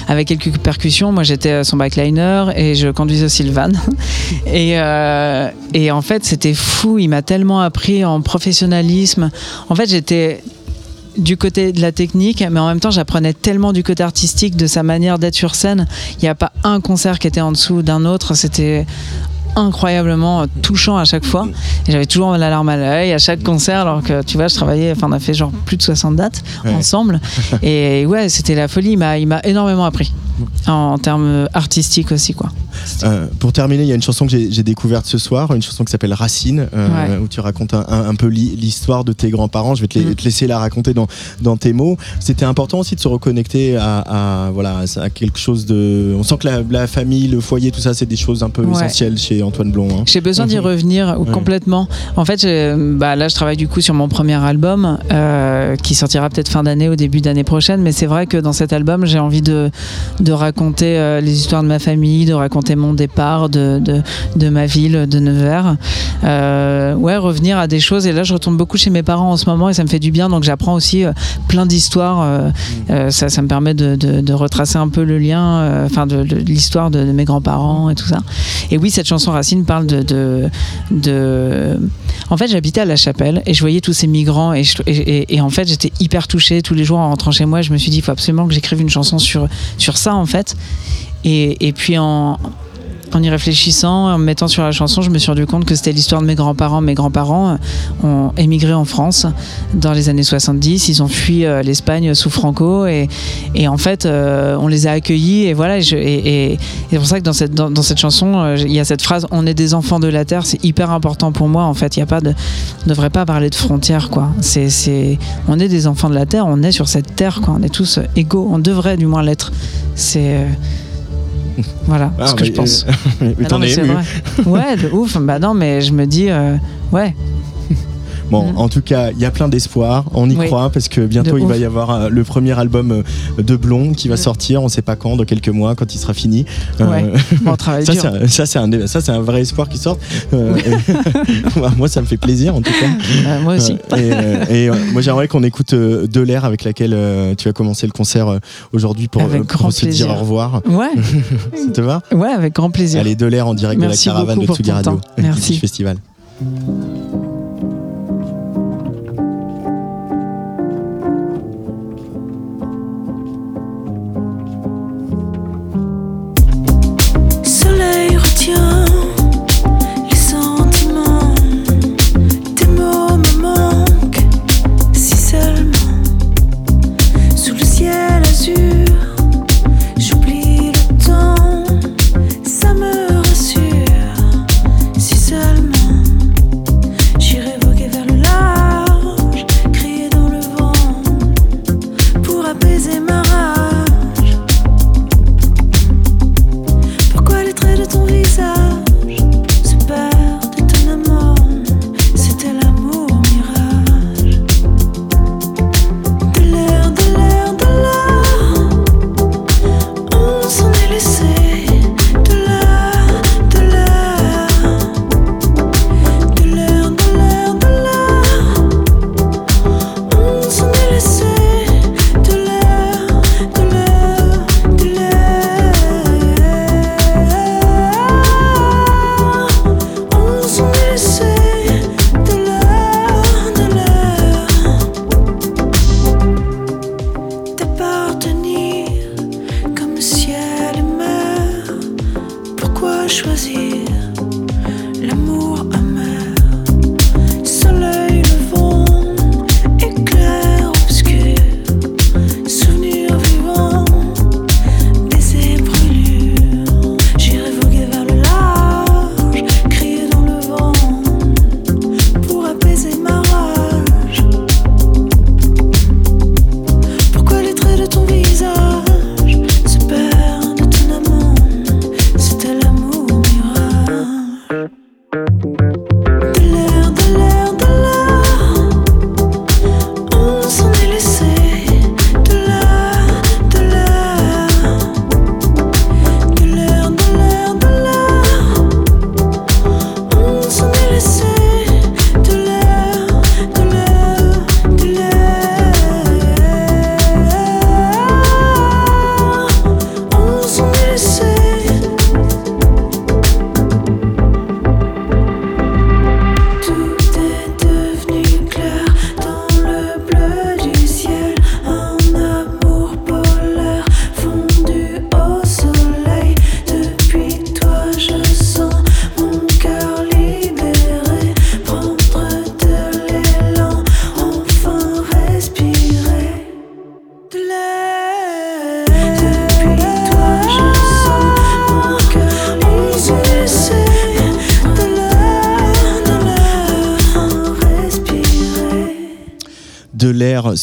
avec quelques percussions. Moi, j'étais son backliner et je conduisais aussi le van. Et, euh, et en fait, c'était fou. Il m'a tellement appris en professionnalisme. En fait, j'étais du côté de la technique, mais en même temps, j'apprenais tellement du côté artistique, de sa manière d'être sur scène. Il n'y a pas un concert qui était en dessous d'un autre. C'était incroyablement touchant à chaque fois. Et j'avais toujours la larme à l'œil à chaque concert, alors que tu vois, je travaillais, enfin, on a fait genre plus de 60 dates Ouais. ensemble. Et ouais, c'était la folie. Il m'a, énormément appris en, en termes artistiques aussi, quoi. Euh, pour terminer, il y a une chanson que j'ai découverte ce soir, une chanson qui s'appelle Racine, euh, Ouais. où tu racontes un, peu l'histoire de tes grands-parents. Je vais te, Mm. te laisser la raconter dans, dans tes mots. C'était important aussi de se reconnecter à, à, voilà, à quelque chose de. On sent que la, la famille, le foyer, tout ça, c'est des choses un peu Ouais. essentielles chez Antoine Blond. hein. J'ai besoin d'y revenir Ouais. complètement. En fait, bah, là, je travaille du coup sur mon premier album euh, qui sortira peut-être fin d'année ou début d'année prochaine. Mais c'est vrai que dans cet album, j'ai envie de, de raconter euh, les histoires de ma famille, de raconter mon départ de, de, de ma ville, de Nevers. Euh, ouais, revenir à des choses. Et là, je retourne beaucoup chez mes parents en ce moment et ça me fait du bien. Donc, j'apprends aussi euh, plein d'histoires. euh, euh, ça, ça me permet de, de- retracer un peu le lien, euh, enfin, de, l'histoire de, de mes grands-parents et tout ça. Et oui, cette chanson Racine parle de. En fait, j'habitais à La Chapelle et je voyais tous ces migrants et, et- en fait, j'étais hyper touchée tous les jours en rentrant chez moi. Je me suis dit, il faut absolument que j'écrive une chanson sur, ça, en fait. Et puis en. En y réfléchissant, en me mettant sur la chanson, je me suis rendu compte que c'était l'histoire de mes grands-parents. Mes grands-parents euh, ont émigré en France dans les années 70. Ils ont fui euh, l'Espagne sous Franco et, en fait, euh, on les a accueillis et voilà. Et, c'est pour ça que dans cette, chanson, il y a cette phrase "On est des enfants de la terre". C'est hyper important pour moi. En fait, il y a pas de, on devrait pas parler de frontières, quoi. On est des enfants de la terre. On est sur cette terre, quoi. On est tous égaux. On devrait du moins l'être. C'est voilà Ah, ce que mais, je pense. mais Ah non, t'en mais es ému. vrai. Ouais, de ouf. Bah non, mais je me dis, euh, ouais, Bon, Mm. en tout cas, il y a plein d'espoir. On y Oui. croit parce que bientôt il va y avoir euh, le premier album euh, de Blond qui va sortir. On sait pas quand, dans quelques mois, quand il sera fini. Euh, Ouais. bon, on travaille Ça, c'est un, vrai espoir qui sort. Euh, et- Moi, ça me fait plaisir, en tout cas. Euh, moi aussi. Euh, et euh, et, euh, moi, j'aimerais qu'on écoute euh, De l'air avec laquelle euh, tu as commencé le concert euh, aujourd'hui pour, euh, pour se dire au revoir. Ouais, Ça te va? Ouais, avec grand plaisir. Allez, De l'air en direct Merci de la caravane de Tsugi Radio. Merci. du Festival.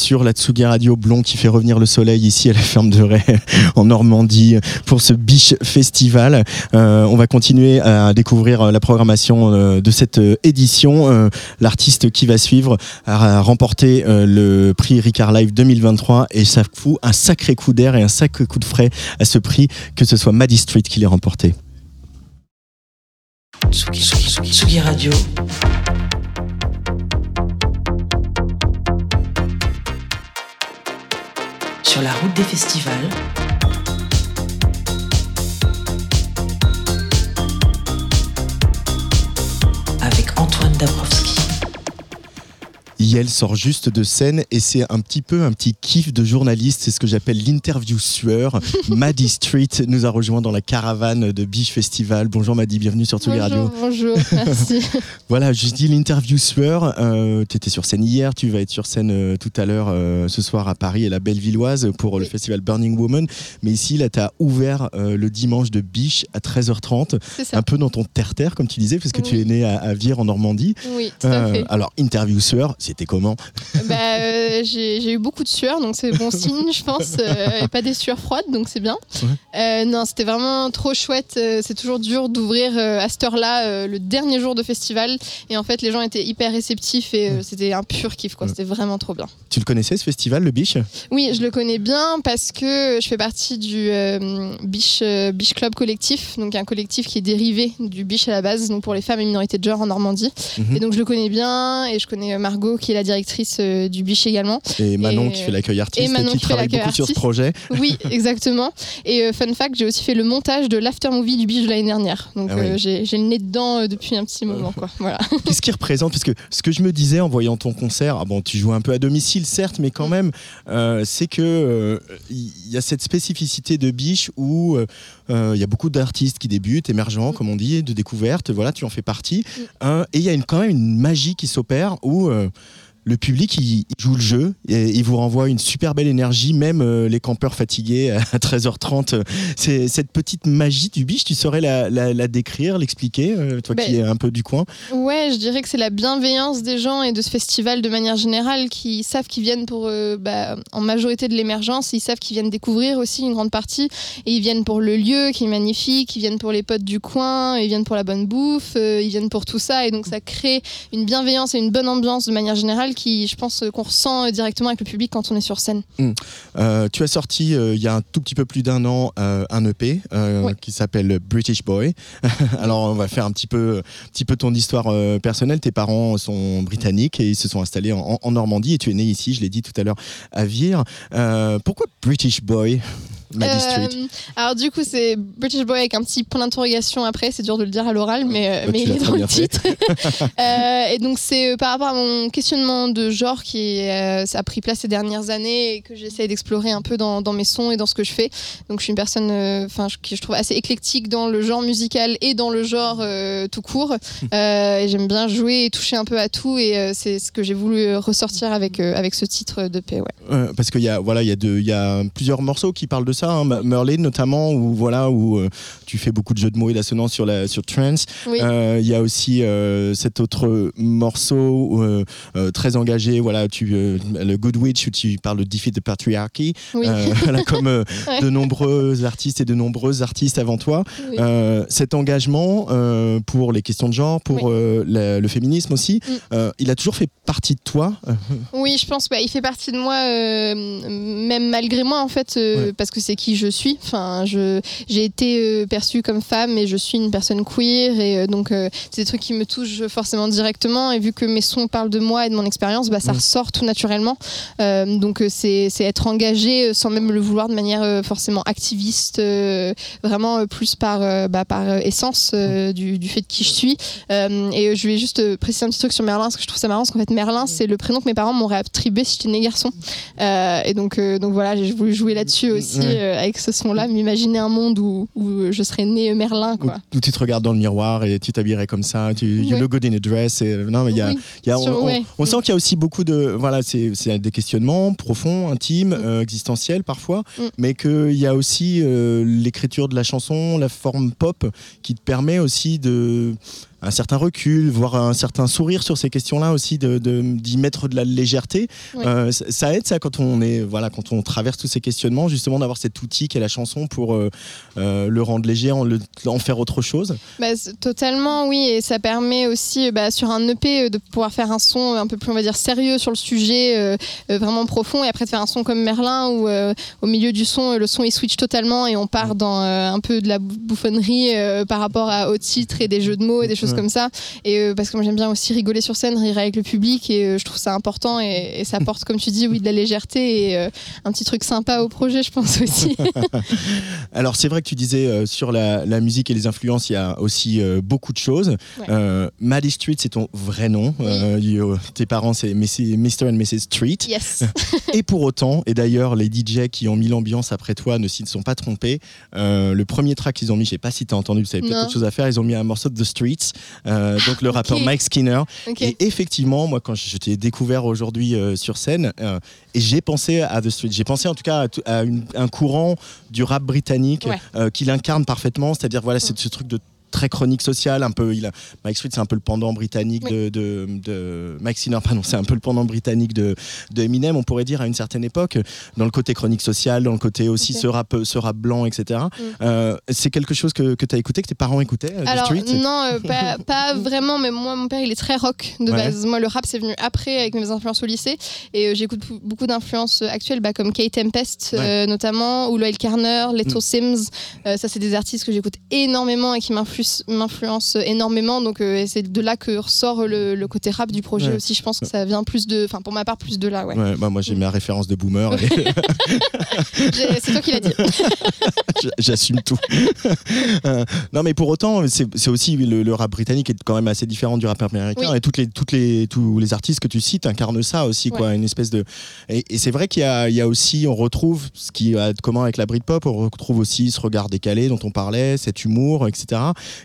Sur la Tsugi Radio Blond qui fait revenir le soleil ici à la ferme de Ray en Normandie pour ce Biche Festival. Euh, on va continuer à découvrir euh, la programmation euh, de cette édition. L'artiste qui va suivre a remporté le prix Ricard Live 2023 et ça fout un sacré coup d'air et un sacré coup de frais à ce prix, que ce soit Maddie Street qui l'ait remporté. Tsugi, Tsugi, Tsugi Radio. Sur la route des festivals. Yel sort juste de scène et c'est un petit peu un petit kiff de journaliste, c'est ce que j'appelle l'interview sueur. Maddie Street nous a rejoint dans la caravane de Biche Festival. Bonjour Maddie, bienvenue sur Tsugi Radio. Bonjour, merci. Voilà, je dis l'interview sueur. tu étais sur scène hier, tu vas être sur scène euh, tout à l'heure euh, ce soir à Paris et la Bellevilloise pour le festival Burning Woman. Mais ici, là, tu as ouvert euh, le dimanche de Biche à 13h30, C'est ça. un peu dans ton terre-terre, comme tu disais, parce que tu es né à, à Vire en Normandie. Oui, tout à Euh, fait. alors, interview sueur, c'était comment Bah, euh, j'ai eu beaucoup de sueur, donc c'est bon signe, je pense. euh, et pas des sueurs froides, donc c'est bien. Euh, non, c'était vraiment trop chouette. C'est toujours dur d'ouvrir à cette heure-là, le dernier jour de festival. Et en fait, les gens étaient hyper réceptifs et c'était un pur kiff, quoi. C'était vraiment trop bien. Tu le connaissais ce festival, le Biche? Oui, je le connais bien parce que je fais partie du Biche, Biche Club Collectif, donc un collectif qui est dérivé du Biche à la base, donc pour les femmes et minorités de genre en Normandie. Mhm. Et donc je le connais bien et je connais Margot qui est la directrice euh, du Biche également. Et Manon Et- qui fait l'accueil artiste et Manon qui qui travaille beaucoup sur ce projet. Oui, exactement. Et euh, fun fact, j'ai aussi fait le montage de l'after movie du Biche de l'année dernière. Donc Ah oui. euh, j'ai le nez dedans euh, depuis un petit moment. Quoi. Voilà. Qu'est-ce qu'il représente? Parce que ce que je me disais en voyant ton concert, ah bon, tu joues un peu à domicile, certes, mais quand même, euh, c'est que euh, il y a cette spécificité de Biche où euh, euh, il y a beaucoup d'artistes qui débutent, émergents, comme on dit, de découverte. Voilà, tu en fais partie. Euh, et il y a une, quand même une magie qui s'opère où euh, le public il, il joue le jeu et il vous renvoie une super belle énergie, même euh, les campeurs fatigués à 13h30. euh, C'est cette petite magie du biche, tu saurais la, la- la décrire, l'expliquer, euh, toi Ben, qui es un peu du coin? Ouais, je dirais que c'est la bienveillance des gens et de ce festival de manière générale qui savent qu'ils viennent pour, euh, bah, en majorité de l'émergence, ils savent qu'ils viennent découvrir aussi une grande partie et ils viennent pour le lieu qui est magnifique, ils viennent pour les potes du coin, ils viennent pour la bonne bouffe, ils viennent pour tout ça et donc ça crée une bienveillance et une bonne ambiance de manière générale qui, je pense, euh, qu'on ressent euh, directement avec le public quand on est sur scène. Euh, tu as sorti euh, il y a un tout petit peu plus d'un an un EP qui s'appelle British Boy. Alors on va faire un petit peu, un petit peu ton histoire personnelle. Tes parents sont britanniques et ils se sont installés en, en Normandie et tu es né ici, je l'ai dit tout à l'heure, à Vire. Pourquoi British Boy? Street Euh, alors du coup c'est British Boy avec un petit point d'interrogation après, c'est dur de le dire à l'oral, mais, euh, Bah, mais il est dans le titre. Euh, et donc c'est par rapport à mon questionnement de genre qui a pris place ces dernières années et que j'essaie d'explorer un peu dans, dans mes sons et dans ce que je fais. Donc je suis une personne enfin qui je trouve assez éclectique dans le genre musical et dans le genre tout court. Et j'aime bien jouer et toucher un peu à tout et c'est ce que j'ai voulu ressortir avec, avec ce titre de paix. Ouais. Parce qu'il y a voilà il y a de- il y a plusieurs morceaux qui parlent de ça hein, Merlin notamment où voilà où euh, tu fais beaucoup de jeux de mots et d'assonances sur la sur trance Oui. Euh, il y a aussi euh, cet autre morceau très engagé voilà tu le Good Witch où tu parles de defeat the patriarchy Oui. Voilà, comme Ouais. de nombreux artistes et de nombreuses artistes avant toi Oui. Cet engagement pour les questions de genre pour la- le féminisme aussi Mm. il a toujours fait partie de toi Oui, je pense qu'il fait partie de moi, même malgré moi, en fait, Ouais. parce que c'est qui je suis. Enfin, je, j'ai été euh, perçue comme femme et je suis une personne queer. Et euh, donc, euh, c'est des trucs qui me touchent forcément directement. Et vu que mes sons parlent de moi et de mon expérience, bah, ça Mm. ressort tout naturellement. Donc, c'est, c'est être engagé sans même le vouloir de manière forcément activiste, vraiment plus par, bah, par essence euh, du, du fait de qui je suis. Et je vais juste préciser un petit truc sur Merlin, parce que je trouve ça marrant, parce qu'en fait, Merlin, c'est le prénom que mes parents m'ont réattribué si j'étais né garçon. Et donc, donc voilà, j'ai voulu jouer là-dessus aussi Euh, avec ce son-là, m'imaginer un monde où, où je serais né Merlin, quoi. où tu te regardes dans le miroir et tu t'habillerais comme ça, tu you Ouais. look good in a dress. Et, non, mais y a, Oui, il y a- on, sur- on- ouais. on sent qu'il y a aussi beaucoup de. Voilà, c'est des questionnements profonds, intimes, euh, existentiels parfois, Mm. mais qu'il y a aussi euh, l'écriture de la chanson, la forme pop qui te permet aussi de un certain recul, voire un certain sourire sur ces questions-là aussi, de de- d'y mettre de la légèreté. Ouais. Euh, ça, ça aide ça quand on est voilà quand on traverse tous ces questionnements, justement d'avoir cet outil qu'est la chanson pour euh, euh, le rendre léger, en, le- en faire autre chose. Bah, totalement, oui, et ça permet aussi bah, sur un EP de pouvoir faire un son un peu plus, on va dire, sérieux sur le sujet, euh, vraiment profond, et après de faire un son comme Merlin où au milieu du son, le son il switch totalement et on part dans euh, un peu de la bou- bouffonnerie par rapport à, au titre et des jeux de mots et des choses Ouais. comme ça. Et euh, parce que moi j'aime bien aussi rigoler sur scène, rire avec le public, et euh, je trouve ça important et, et ça apporte, comme tu dis, oui, de la légèreté et euh, un petit truc sympa au projet, je pense aussi. Alors c'est vrai que tu disais sur la, la musique et les influences, il y a aussi beaucoup de choses. Ouais. Maddie Street, c'est ton vrai nom. You- tes parents, c'est. Mr. and Mrs. Street. yes. Et pour autant, et d'ailleurs, les DJ qui ont mis l'ambiance après toi ne s'y sont pas trompés. Le premier track qu'ils ont mis, je sais pas si tu as entendu, vous avez peut-être autre chose à faire, ils ont mis un morceau de The Streets, euh, donc le rappeur Mike Skinner. Et effectivement, moi, quand je t'ai découvert aujourd'hui euh, sur scène, euh, et j'ai pensé à The Streets, j'ai pensé en tout cas à, tout- à une- un courant du rap britannique Ouais. euh, qui l'incarne parfemment, c'est-à-dire voilà, c'est ce truc de très chronique sociale, un peu. Il a, Mike Street, c'est un peu le pendant britannique Oui. de, de, de Mike Sinner, pardon, c'est un peu le pendant britannique de, de Eminem, on pourrait dire à une certaine époque, dans le côté chronique sociale, dans le côté aussi ce rap, ce rap blanc, etc. Euh, c'est quelque chose que, que tu as écouté, que tes parents écoutaient, euh, Alors Street non, euh, pas, pas vraiment, mais moi mon père il est très rock de Ouais. base. Moi le rap c'est venu après avec mes influences au lycée et euh, j'écoute beaucoup d'influences actuelles bah, comme Kate Tempest notamment ou Loyal Carner, Leto Mm. Sims. Ça c'est des artistes que j'écoute énormément et qui m'influencent m'influencent énormément. Donc euh, c'est de là que ressort le, le côté rap du projet Ouais. aussi. Je pense que ça vient plus de, enfin pour ma part plus de là. Ouais. Ouais, bah moi j'ai ma référence de boomer et c'est toi qui l'as dit. j'assume tout. Euh, non mais pour autant c'est aussi le, le rap britannique est quand même assez différent du rap américain Oui. et toutes les toutes les tous les artistes que tu cites incarnent ça aussi quoi une espèce de et, et c'est vrai qu'il y y a aussi on retrouve ce qui a de commun avec la Britpop on retrouve aussi ce regard décalé dont on parlait cet humour etc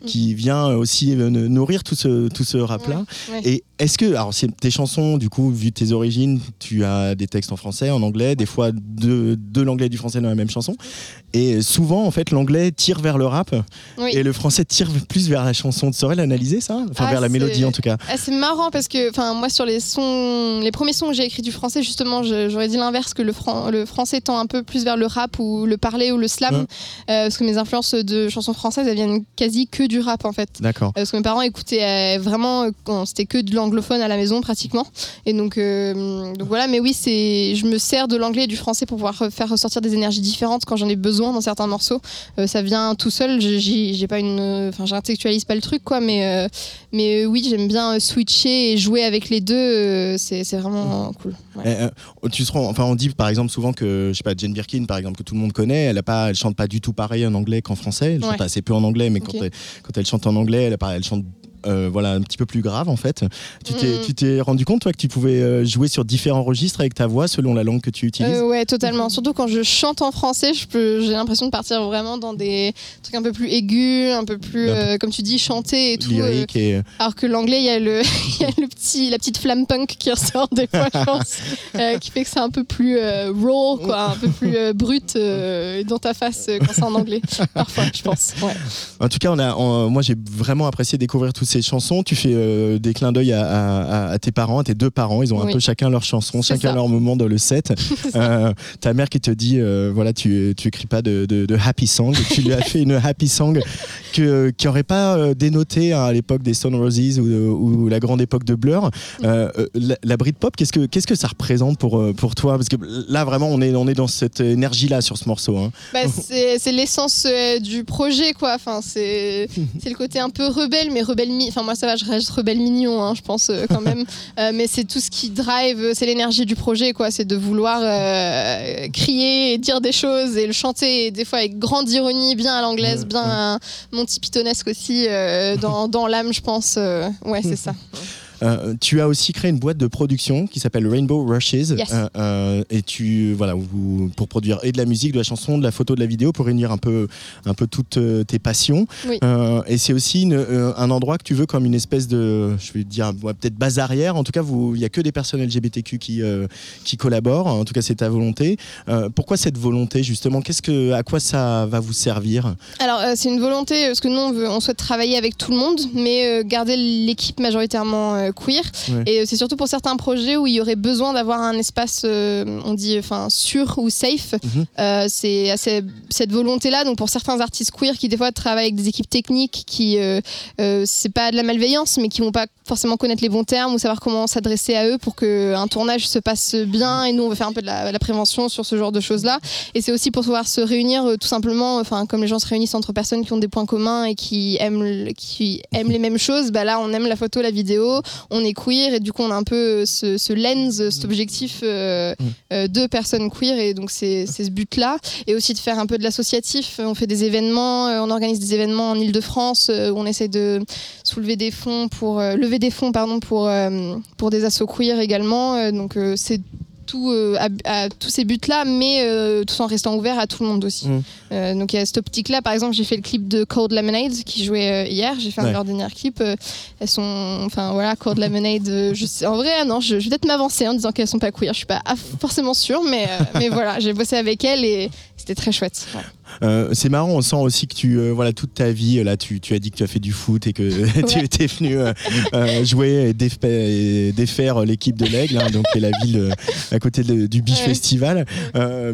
qui vient aussi euh, nourrir tout ce tout ce rap là Ouais. et est-ce que, alors, tes chansons, du coup, vu tes origines, tu as des textes en français, en anglais, des fois de, de l'anglais et du français dans la même chanson. Et souvent, en fait, l'anglais tire vers le rap Oui. et le français tire plus vers la chanson. Tu saurais l'analyser, ça Enfin, Ah, vers la mélodie, en tout cas. Ah, c'est marrant parce que, enfin, moi sur les sons, les premiers sons que j'ai écrits du français, justement, j'aurais dit l'inverse que le, fran- le français tend un peu plus vers le rap ou le parler ou le slam, Ouais. euh, parce que mes influences de chansons françaises, elles viennent quasi que du rap en fait. D'accord. Euh, Parce que mes parents écoutaient euh, vraiment, euh, c'était que de l'anglophone à la maison pratiquement. Et donc, donc voilà, mais oui, je me sers de l'anglais et du français pour pouvoir faire ressortir des énergies différentes quand j'en ai besoin dans certains morceaux. Euh, ça vient tout seul, j'ai- pas une, enfin, j'intellectualise pas le truc quoi, mais euh, mais euh, oui, j'aime bien switcher et jouer avec les deux. c'est vraiment cool. Ouais. Eh, tu seras, enfin, on dit par exemple souvent que, je sais pas, Jane Birkin, par exemple, que tout le monde connaît, elle a pas, elle chante pas du tout pareil en anglais qu'en français. Elle chante Ouais. assez peu en anglais, mais quand, elle, quand elle chante en anglais, elle, elle chante. Euh, voilà un petit peu plus grave en fait. Tu t'es, Mm. tu t'es rendu compte toi que tu pouvais euh, jouer sur différents registres avec ta voix selon la langue que tu utilises? Euh, ouais, totalement. Surtout quand je chante en français, j'ai l'impression de partir vraiment dans des trucs un peu plus aigus, un peu plus, euh, comme tu dis, chanter et tout. et alors que l'anglais, il y a le, y a le petit, la petite flamme punk qui ressort des fois, je pense, qui fait que c'est un peu plus raw, quoi, un peu plus brut dans ta face quand c'est en anglais. Parfois, je pense. Ouais. En tout cas, on a, on- moi j'ai vraiment apprécié découvrir toutes ces chansons. Tu fais euh, des clins d'œil à, à- à- à tes parents, à tes deux parents. Ils ont un peu chacun leur chanson, chacun ça. leur moment dans le set. Euh, ta mère qui te dit, euh, voilà, tu, tu écris pas de, de- de happy song. tu lui as fait une happy song que, qui aurait pas dénoté hein, à l'époque des Stone Roses ou, la grande époque de Blur. La, la Britpop, qu'est-ce que qu'est-ce que ça représente pour pour toi? Parce que là vraiment, on est on est dans cette énergie là sur ce morceau. hein. Bah, c'est l'essence du projet, quoi. Enfin, c'est c'est le côté un peu rebelle, mais rebelle Enfin, moi, ça va, je reste rebelle mignon, hein, je pense euh, quand même. Euh, mais c'est tout ce qui drive, euh, c'est l'énergie du projet, quoi. C'est de vouloir euh, crier et dire des choses et le chanter, et des fois avec grande ironie, bien à l'anglaise, bien Monty Pythonesque aussi, dans, dans l'âme, je pense. ouais, c'est ça. Euh, tu as aussi créé une boîte de production qui s'appelle Rainbow Rushes. Yes. Euh, euh, et tu, voilà, vous- pour produire et de la musique, de la chanson, de la photo, de la vidéo, pour réunir un peu, un peu toutes tes passions. Oui. Euh, et c'est aussi une- un endroit que tu veux comme une espèce de, je vais dire, ouais, peut-être base arrière. En tout cas, il y a que des personnes LGBTQ qui, qui collaborent. En tout cas, c'est ta volonté. Pourquoi cette volonté justement? Qu'est-ce que, à quoi ça va vous servir? Alors, c'est une volonté, parce que nous, on, veut, on souhaite travailler avec tout le monde, mais garder l'équipe majoritairement queer. Ouais. Et euh, c'est surtout pour certains projets où il y aurait besoin d'avoir un espace, euh, on dit, enfin, sûr ou safe. Mhm. Euh, c'est assez- cette volonté-là. Donc, pour certains artistes queer qui, des fois, travaillent avec des équipes techniques qui, c'est pas de la malveillance, mais qui vont pas forcément connaître les bons termes ou savoir comment s'adresser à eux pour qu'un tournage se passe bien. Et nous, on va faire un peu de la, la prévention sur ce genre de choses-là. Et c'est aussi pour pouvoir se réunir euh, tout simplement, enfin comme les gens se réunissent entre personnes qui ont des points communs et qui aiment, le- qui aiment les mêmes choses, bah là on aime la photo, la vidéo, on est queer et du coup on a un peu euh, ce, ce lens, cet objectif euh, euh, de personnes queer et donc c'est ce but-là. Et aussi de faire un peu de l'associatif, on fait des événements, euh, on organise des événements en Ile-de-France euh, où on essaie de soulever des fonds pour, euh, lever des fonds pardon, pour, euh, pour des assos queer également. Euh, donc euh, c'est tout, euh, à, à tous ces buts-là, mais euh, tout en restant ouvert à tout le monde aussi. Mm. Euh, donc il y a cette optique-là. Par exemple, j'ai fait le clip de Cold Lemonade qui jouait euh, hier. J'ai fait un Ouais. de leurs derniers clips. Euh, elles sont, enfin voilà, Cold Lemonade. euh, je sais, en vrai, non, je, je vais peut-être m'avancer en disant qu'elles sont pas queer. Je suis pas forcément sûre, mais mais voilà, j'ai bossé avec elles et c'était très chouette. Euh, c'est marrant, on sent aussi que tu, euh, voilà, toute ta vie, là, tu, tu as dit que tu as fait du foot et que tu Ouais. étais venu euh, jouer et, défa- et défaire l'équipe de l'Aigle, hein, donc qui est la ville à côté de- du Biche Ouais. Festival.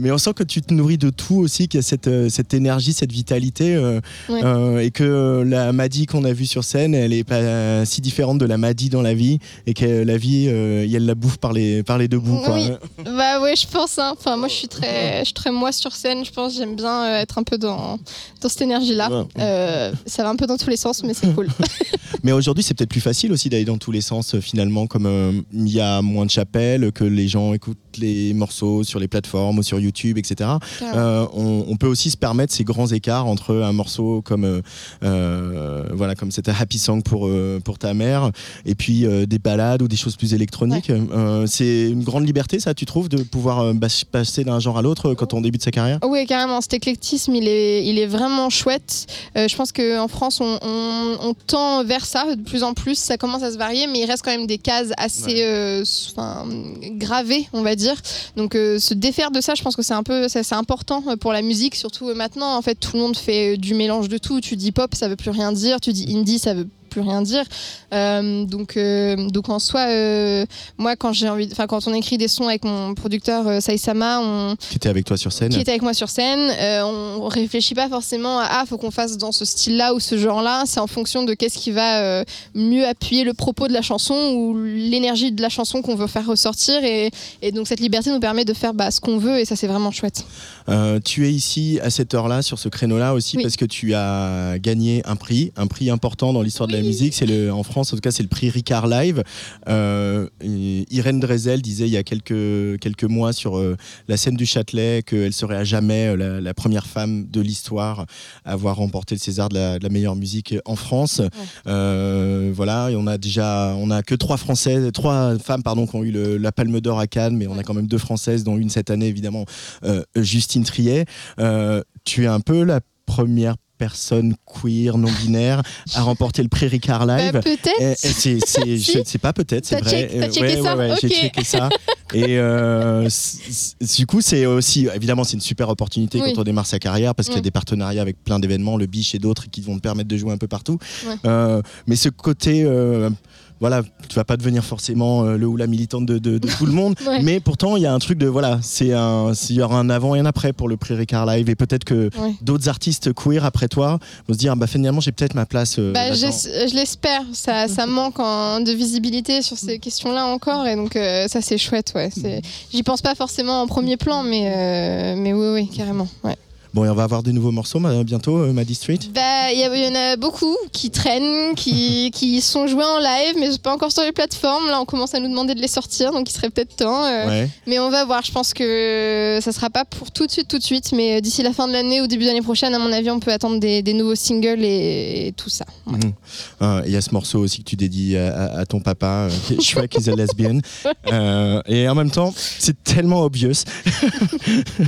Mais on sent que tu te nourris de tout aussi, qu'il y a cette, cette énergie, cette vitalité, euh, Ouais. euh, et que la Maddy qu'on a vue sur scène, elle est pas si différente de la Maddy dans la vie, et que la vie, euh, elle la bouffe par les, par les deux bouts. Quoi. Oui. Bah ouais, je pense. hein. Enfin, moi, je suis très, je suis très moi sur scène. Je pense, j'aime bien être un peu dans, dans cette énergie-là. Ouais. Euh, ça va un peu dans tous les sens, mais c'est cool. Mais aujourd'hui, c'est peut-être plus facile aussi d'aller dans tous les sens, finalement, comme euh, il y a moins de chapelles, que les gens écoutent les morceaux sur les plateformes ou sur YouTube, etc. Euh, on, on peut aussi se permettre ces grands écarts entre un morceau comme euh, euh, voilà comme c'était Happy Song pour euh, pour ta mère et puis des balades ou des choses plus électroniques. C'est une grande liberté, ça, tu trouves, de pouvoir passer d'un genre à l'autre quand on débute sa carrière? Oui, carrément. Cet éclectisme, il est, il est vraiment chouette. Je pense qu'en France, on, on- on tend vers ça de plus en plus. Ça commence à se varier, mais il reste quand même des cases assez euh, enfin, gravées, on va dire. Donc, euh, se défaire de ça, je pense que c'est un peu, c'est important pour la musique, surtout maintenant. En fait, tout le monde fait euh, du mélange de tout. Tu dis pop, ça veut plus rien dire. Tu dis indie, ça veut plus rien dire. Euh, donc, euh, donc en soi, euh, moi, quand j'ai envie, enfin, quand on écrit des sons avec mon producteur Saïsama, on, Qui était avec toi sur scène. qui était avec moi sur scène. On réfléchit pas forcément à ah faut qu'on fasse dans ce style-là ou ce genre-là. C'est en fonction de qu'est-ce qui va mieux appuyer le propos de la chanson ou l'énergie de la chanson qu'on veut faire ressortir. Et, et donc cette liberté nous permet de faire bah, ce qu'on veut et ça c'est vraiment chouette. Euh, tu es ici à cette heure-là, sur ce créneau-là aussi, Oui. parce que tu as gagné un prix, un prix important dans l'histoire de la. Musique. C'est le, en France, en tout cas, c'est le prix Ricard Live. Euh, Irène Drezel disait il y a quelques, quelques mois sur euh, la scène du Châtelet qu'elle serait à jamais euh, la, la première femme de l'histoire à avoir remporté le César de la, de la meilleure musique en France. Euh, voilà, et on a déjà, on a que trois françaises, trois femmes pardon, qui ont eu le- la Palme d'Or à Cannes, mais on a quand même deux françaises, dont une cette année évidemment, Justine Triet. Tu es un peu la première personne queer non binaire à remporter le prix Ricard Live. Bah, Peut-être. C'est Si. je- pas peut-être, c'est vrai. check- checké J'ai checké ça. Et euh, du coup, c'est aussi, évidemment, c'est une super opportunité Oui. quand on démarre sa carrière parce qu'il y a des partenariats avec plein d'événements, le Biche et d'autres qui vont te permettre de jouer un peu partout. Euh, mais ce côté, euh, voilà, tu vas pas devenir forcément euh, le ou la militante de, de- de tout le monde, Ouais. mais pourtant il y a un truc de voilà, c'est un, il y aura un avant et un après pour le prix Ricard Live et peut-être que Ouais. d'autres artistes queer après toi vont se dire bah finalement j'ai peut-être ma place. euh, Bah, j'es- je l'espère. Ça, ça manque en- de visibilité sur ces questions-là encore, et donc euh, ça c'est chouette. Ouais. C'est- J'y pense pas forcément en premier plan, mais euh, mais oui, oui, carrément. Ouais. Bon, et on va avoir des nouveaux morceaux euh, bientôt, euh, Maddy Street? Bah, il y, en a beaucoup qui traînent, qui, qui sont joués en live, mais pas encore sur les plateformes. Là, on commence à nous demander de les sortir, donc il serait peut-être temps. euh, Ouais. Mais on va voir. Je pense que ça sera pas pour tout de suite, tout de suite, mais d'ici la fin de l'année ou début d'année prochaine, à mon avis, on peut attendre des, des nouveaux singles et, et tout ça. Mhm. Euh, Il y a ce morceau aussi que tu dédies à, à- à ton papa, euh, Shrek is a lesbian. Euh, et en même temps, c'est tellement obvious.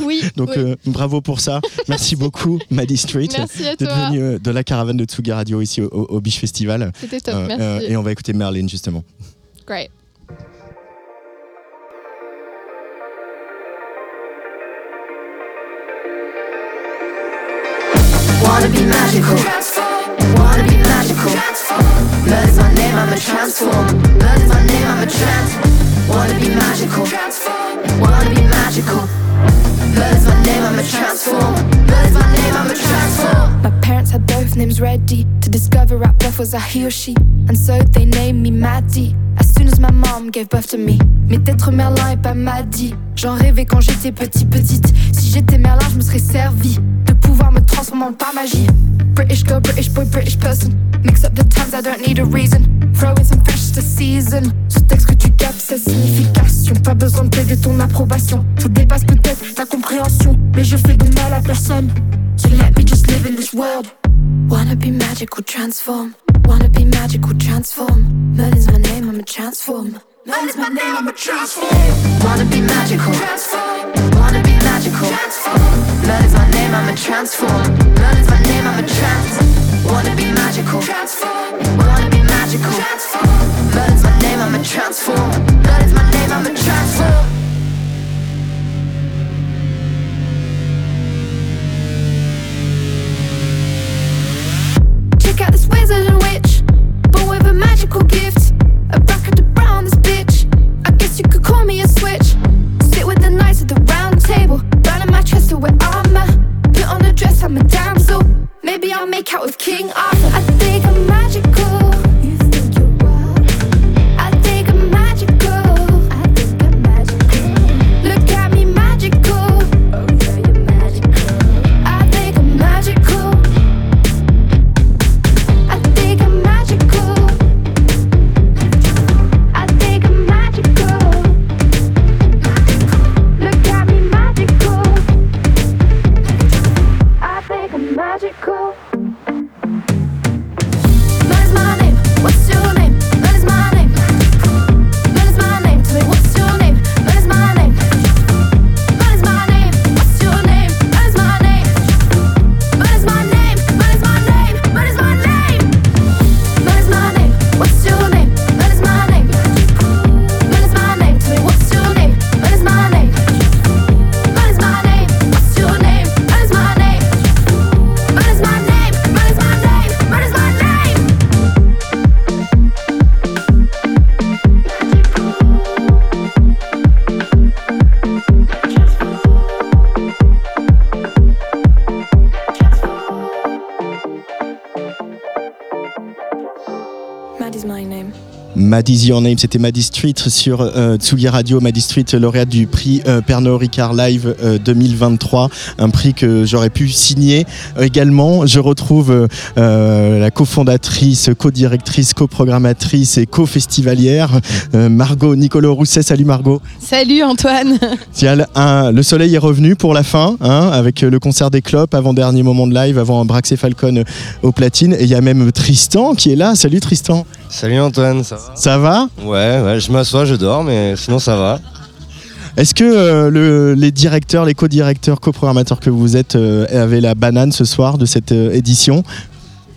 Oui. Donc oui. euh, bravo pour ça. Merci beaucoup, Maddy Street, d'être toi. venu euh, de la caravane de Tsuga Radio ici au, au, au Beach Festival. C'était top. Euh, Merci. euh, et on va écouter Merlin justement. Great. Wanna be magical. Wanna be magical. Blood is my name, I'm a transform. Blood is my name, I'm a trans. Wanna be magical. Wanna be magical. Is my name, I'm a transform. Is my name, I'm a transform. My parents had both names ready to discover at birth was I he or she, and so they named me Maddie. As soon as my mom gave birth to me, mais d'être Merlin et pas Maddie. J'en rêvais quand j'étais petit petite. Si j'étais Merlin, je me serais servi pouvoir me transformer en par magie. British girl, British boy, British person. Mix up the times, I don't need a reason. Throw in some fresh to season. Ce texte que tu captes, sa signification. Pas besoin de plaider ton approbation. Tout dépasse peut-être ta compréhension, mais je fais de mal à personne. So let me just live in this world. Wanna be magical, transform. Wanna be magical, transform. Merlin's my name, I'm a transform. Merlin's my name, I'm a transform. Wanna be magical. Wanna transform. Is my name, I'm a trans. Wanna be magical. Wanna Maddy's Your Name, c'était Maddy Street sur euh, Tsugi Radio. Maddy Street, lauréate du prix euh, Pernod Ricard Live euh, 2023, un prix que j'aurais pu signer Euh, également. Je retrouve euh, euh, la cofondatrice, co-directrice, coprogrammatrice et co-festivalière, euh, Margot Nicolo Rousset. Salut Margot. Salut Antoine Tiens, un- le soleil est revenu pour la fin, hein, avec euh, le concert des clopes, avant dernier moment de live, avant Brax et Falcon euh, au platine. Et il y a même Tristan qui est là. Salut Tristan. Salut Antoine, ça va Ça va Ouais, ouais, je m'assois, je dors, mais sinon ça va. Est-ce que euh, le- les directeurs, les co-directeurs, coprogrammateurs que vous êtes euh, avaient la banane ce soir de cette euh, édition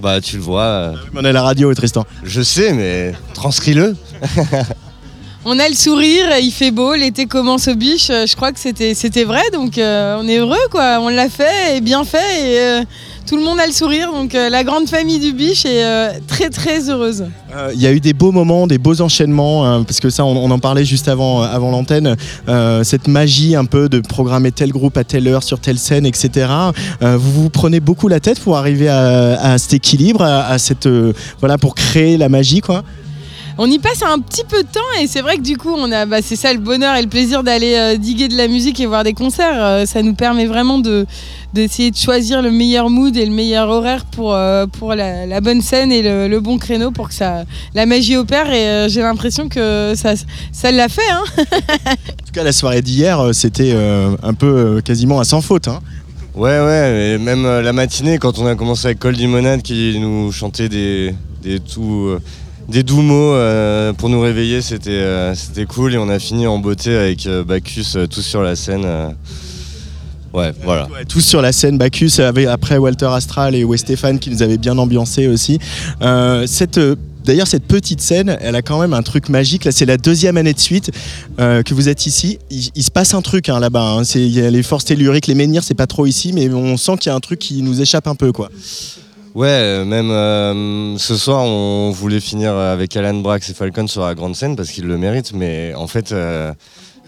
Bah tu le vois, euh, On est à la radio, Tristan. je sais, mais transcris-le. On a le sourire, il fait beau, l'été commence au biche, je crois que c'était c'était vrai, donc euh, on est heureux quoi, on l'a fait et bien fait et euh, tout le monde a le sourire, donc euh, la grande famille du biche est euh, très très heureuse. Euh, Il y a eu des beaux moments, des beaux enchaînements, hein, parce que ça, on, en parlait juste avant, l'antenne. cette magie un peu de programmer tel groupe à telle heure sur telle scène, etc. Vous vous prenez beaucoup la tête pour arriver à, cet équilibre, cette voilà, pour créer la magie, quoi? On y passe un petit peu de temps et c'est vrai que du coup, on a, bah, c'est ça le bonheur et le plaisir d'aller euh, diguer de la musique et voir des concerts. Euh, ça nous permet vraiment de d'essayer de choisir le meilleur mood et le meilleur horaire pour, euh, pour la, la bonne scène et le, le bon créneau pour que ça, la magie opère. Et euh, j'ai l'impression que ça, ça l'a fait. Hein En tout cas, la soirée d'hier, c'était euh, un peu quasiment à sans faute. hein. Ouais, ouais, et même euh, la matinée, quand on a commencé avec Col Limonade qui nous chantait des, des, tout, euh, des doux mots euh, pour nous réveiller, c'était euh, c'était cool. Et on a fini en beauté avec euh, Bacchus tous sur la scène. Ouais, voilà. Ouais, tous sur la scène, Bacchus, avec, après Walter Astral et Wes Stéphane qui nous avaient bien ambiancé aussi. Cette, D'ailleurs, cette petite scène, elle a quand même un truc magique. Là, c'est la deuxième année de suite euh, que vous êtes ici. Il, il se passe un truc hein, là-bas. hein. C'est- il y a les forces telluriques, les menhirs, c'est pas trop ici, mais on sent qu'il y a un truc qui nous échappe un peu, quoi. Ouais, euh, même euh, ce soir, on voulait finir avec Alan Brax et Falcon sur la grande scène parce qu'ils le méritent. Mais en fait, euh,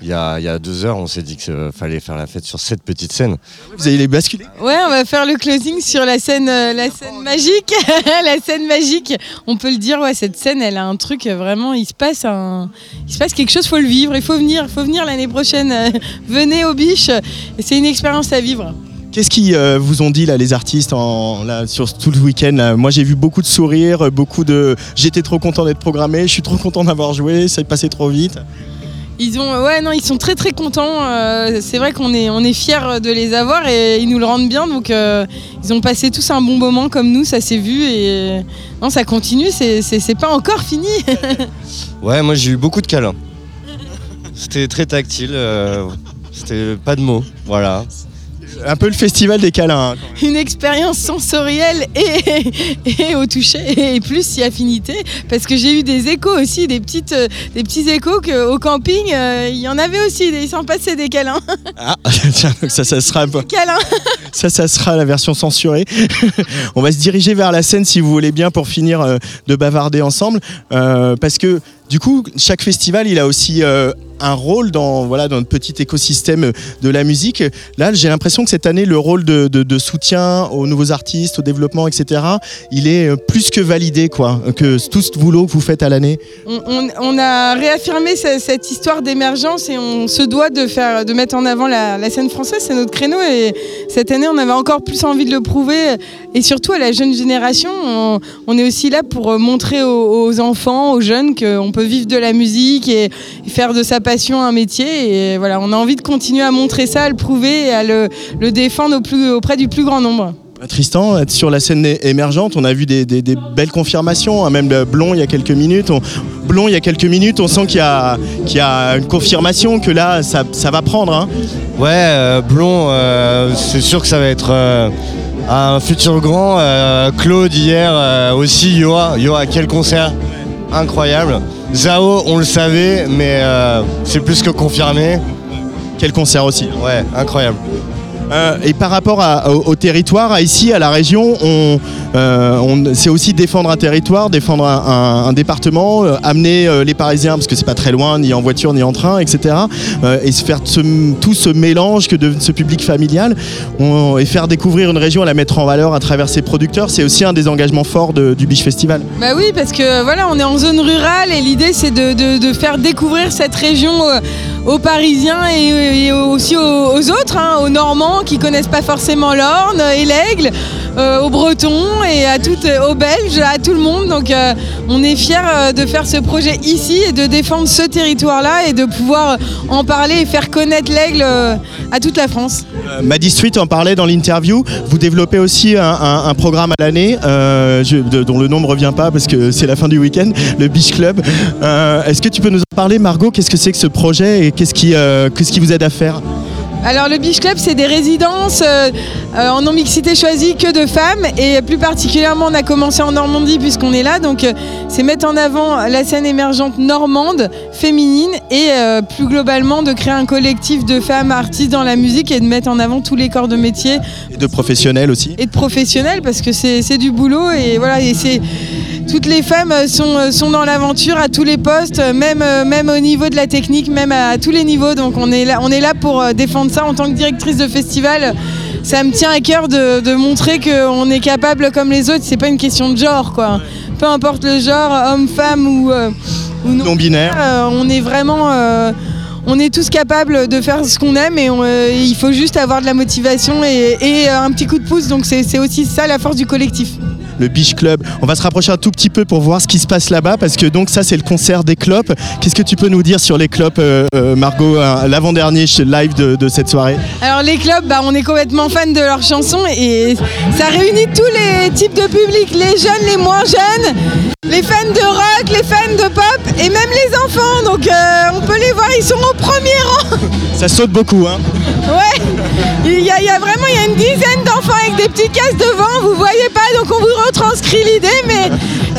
il y, a, deux heures, on s'est dit qu'il fallait faire la fête sur cette petite scène. Vous allez les basculer? Ouais, on va faire le closing sur la scène, la scène magique. la scène magique. On peut le dire, ouais, cette scène, elle a un truc vraiment. Il se passe un, il se passe quelque chose. Faut le vivre. Il faut venir. Faut venir l'année prochaine. Venez au biche. C'est une expérience à vivre. Qu'est-ce qu'ils euh, vous ont dit là, les artistes, en, là, sur tout le week-end là? Moi, j'ai vu beaucoup de sourires, beaucoup de. J'étais trop content d'être programmé, je suis trop content d'avoir joué, ça est passé trop vite. Ils ont, ouais, non, ils sont très très contents. Euh, c'est vrai qu'on est, on est fiers de les avoir et ils nous le rendent bien. Donc, euh, ils ont passé tous un bon moment comme nous, ça s'est vu et non, ça continue. C'est, c'est, c'est pas encore fini. Ouais, moi j'ai eu beaucoup de câlins. C'était très tactile. euh, C'était pas de mots. Voilà. Un peu le festival des câlins. hein. Une expérience sensorielle et, et au toucher et plus si affinité parce que j'ai eu des échos aussi, des petites, euh, des petits échos qu'au camping euh, il y en avait aussi. Ils s'en passaient des câlins. Ah, tiens, donc ça, ça sera. câlins. Ça, ça sera la version censurée. On va se diriger vers la scène si vous voulez bien pour finir euh, de bavarder ensemble. Euh, parce que du coup, chaque festival, il a aussi euh, un rôle dans, voilà, dans notre petit écosystème de la musique. Là, j'ai l'impression que cette année, le rôle de, soutien aux nouveaux artistes, au développement, etc., il est euh, plus que validé, quoi. Que tout ce boulot que vous faites à l'année. On, a réaffirmé ce- cette histoire d'émergence et on se doit de, faire, de mettre en avant la, scène française, c'est notre créneau et cette année on avait encore plus envie de le prouver et surtout à la jeune génération, on, est aussi là pour euh, montrer aux, aux enfants, aux jeunes qu'on peut vivre de la musique et, et faire de sa passion un métier et voilà, on a envie de continuer à montrer ça, à le prouver et à le, le défendre au plus- auprès du plus grand nombre. Tristan, être sur la scène émergente, on a vu des, des- des belles confirmations, hein, même le Blond il y a quelques minutes. On, Blond il y a quelques minutes, on sent qu'il y, a- qu'il y a une confirmation que là ça, ça va prendre. hein. Ouais, euh, Blond, euh, c'est sûr que ça va être euh, un futur grand. Euh, Claude hier euh, aussi, Yoa. Yoa, quel concert incroyable. Zao, on le savait, mais euh, c'est plus que confirmé. Quel concert aussi. Ouais, incroyable. Euh, et par rapport à- au, territoire, à ici, à la région, on, euh, c'est aussi défendre un territoire, défendre un, département, euh, amener les Parisiens, parce que c'est pas très loin, ni en voiture, ni en train, etc. et faire ce- tout ce mélange que de ce public familial, et faire découvrir une région, la mettre en valeur à travers ses producteurs, c'est aussi un des engagements forts du Biche Festival. Bah oui, parce que voilà, on est en zone rurale et l'idée c'est de, faire découvrir cette région aux Parisiens et, aussi aux, autres, hein, aux Normands qui connaissent pas forcément l'Orne et l'Aigle, euh, aux Bretons et à aux Belges, à tout le monde. Donc euh, on est fiers euh, de faire ce projet ici et de défendre ce territoire-là et de pouvoir en parler et faire connaître l'Aigle à toute la France. Maddy Street en parlait dans l'interview. Vous développez aussi un, programme à l'année dont le nom ne revient pas parce que c'est la fin du week-end, le Beach Club. Est-ce que tu peux nous en parler, Margot? Qu'est-ce que c'est que ce projet et qu'est-ce qui, euh, qu'est-ce qui vous aide à faire? Alors le Beach Club, c'est des résidences euh, euh, en non-mixité choisie que de femmes et plus particulièrement on a commencé en Normandie puisqu'on est là. Donc euh, c'est mettre en avant la scène émergente normande, féminine et euh, plus globalement de créer un collectif de femmes artistes dans la musique et de mettre en avant tous les corps de métier Et de professionnels aussi et de professionnels parce que c'est du boulot et voilà et c'est toutes les femmes sont, sont dans l'aventure à tous les postes, même, même au niveau de la technique, même à tous les niveaux. Donc on est là, on est là pour défendre ça en tant que directrice de festival. Ça me tient à cœur de, de montrer qu'on est capable comme les autres. C'est pas une question de genre, quoi. Peu importe le genre, homme, femme ou, euh, ou non. Non-binaire. Euh, on est vraiment. euh, on est tous capables de faire ce qu'on aime et on, il faut juste avoir de la motivation et, et, un petit coup de pouce. Donc c'est aussi ça la force du collectif. Le Biche Club. On va se rapprocher un tout petit peu pour voir ce qui se passe là-bas parce que donc ça c'est le concert des clopes. Qu'est-ce que tu peux nous dire sur les clopes, euh, euh, Margot, euh, l'avant-dernier live de, de cette soirée? Alors les clubs, bah, on est complètement fans de leurs chansons et ça réunit tous les types de publics, les jeunes, les moins jeunes, les fans de rock, les fans de pop et même les enfants. Donc euh, on peut les voir, ils sont au premier rang. Ça saute beaucoup, hein Ouais, il y, a, il y a vraiment il y a une dizaine d'enfants avec des petits casques devant, vous voyez donc on vous retranscrit l'idée, mais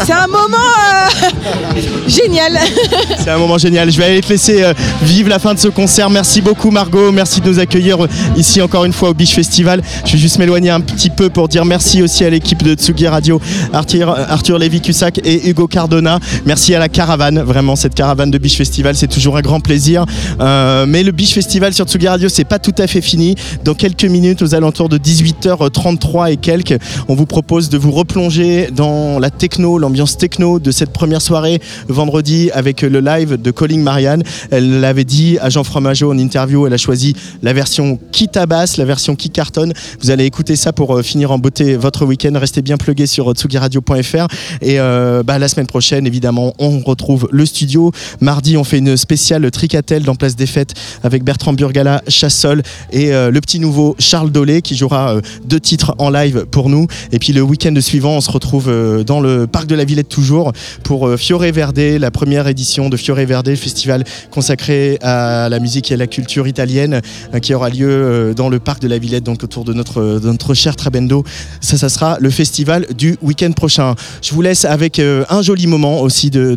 c'est un moment euh, génial. C'est un moment génial. Je vais aller te laisser euh, vivre la fin de ce concert. Merci beaucoup Margot, merci de nous accueillir euh, ici encore une fois au Biche Festival. Je vais juste m'éloigner un petit peu pour dire merci aussi à l'équipe de Tsugi Radio, Arthur, Arthur Lévy-Cussac et Hugo Cardona. Merci à la caravane, vraiment cette caravane de Biche Festival, c'est toujours un grand plaisir. Mais le Biche Festival sur Tsugi Radio, c'est pas tout à fait fini. Dans quelques minutes, aux alentours de 18h33 et quelques, on vous propose de vous replonger dans la techno, l'ambiance techno de cette première soirée vendredi avec le live de Calling Marianne. Elle l'avait dit à Jean Fromageau en interview, elle a choisi la version qui tabasse, la version qui cartonne. Vous allez écouter ça pour euh, finir en beauté votre week-end. Restez bien plugués sur tsugiradio.fr et euh, bah, la semaine prochaine, évidemment, on retrouve le studio. Mardi, on fait une spéciale Tricatel dans Place des Fêtes avec Bertrand Burgala, Chassol et euh, le petit nouveau Charles Dolé qui jouera euh, deux titres en live pour nous. Et puis le week-end suivant, on se retrouve euh, dans le parc de la Villette toujours pour euh, Fiore Verde, la première édition de Fiore Verde, festival consacré à la musique et à la culture italienne euh, qui aura lieu dans le parc de la Villette, donc autour de notre, notre cher Trabendo. Ça, ça sera le festival du week-end prochain. Je vous laisse avec un joli moment aussi de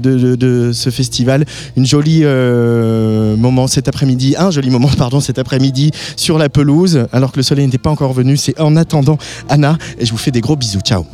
ce festival, une jolie euh, moment cet après-midi, un joli moment pardon cet après-midi sur la pelouse, alors que le soleil n'était pas encore venu. C'est en attendant Anna et je vous fais des gros bisous. Ciao.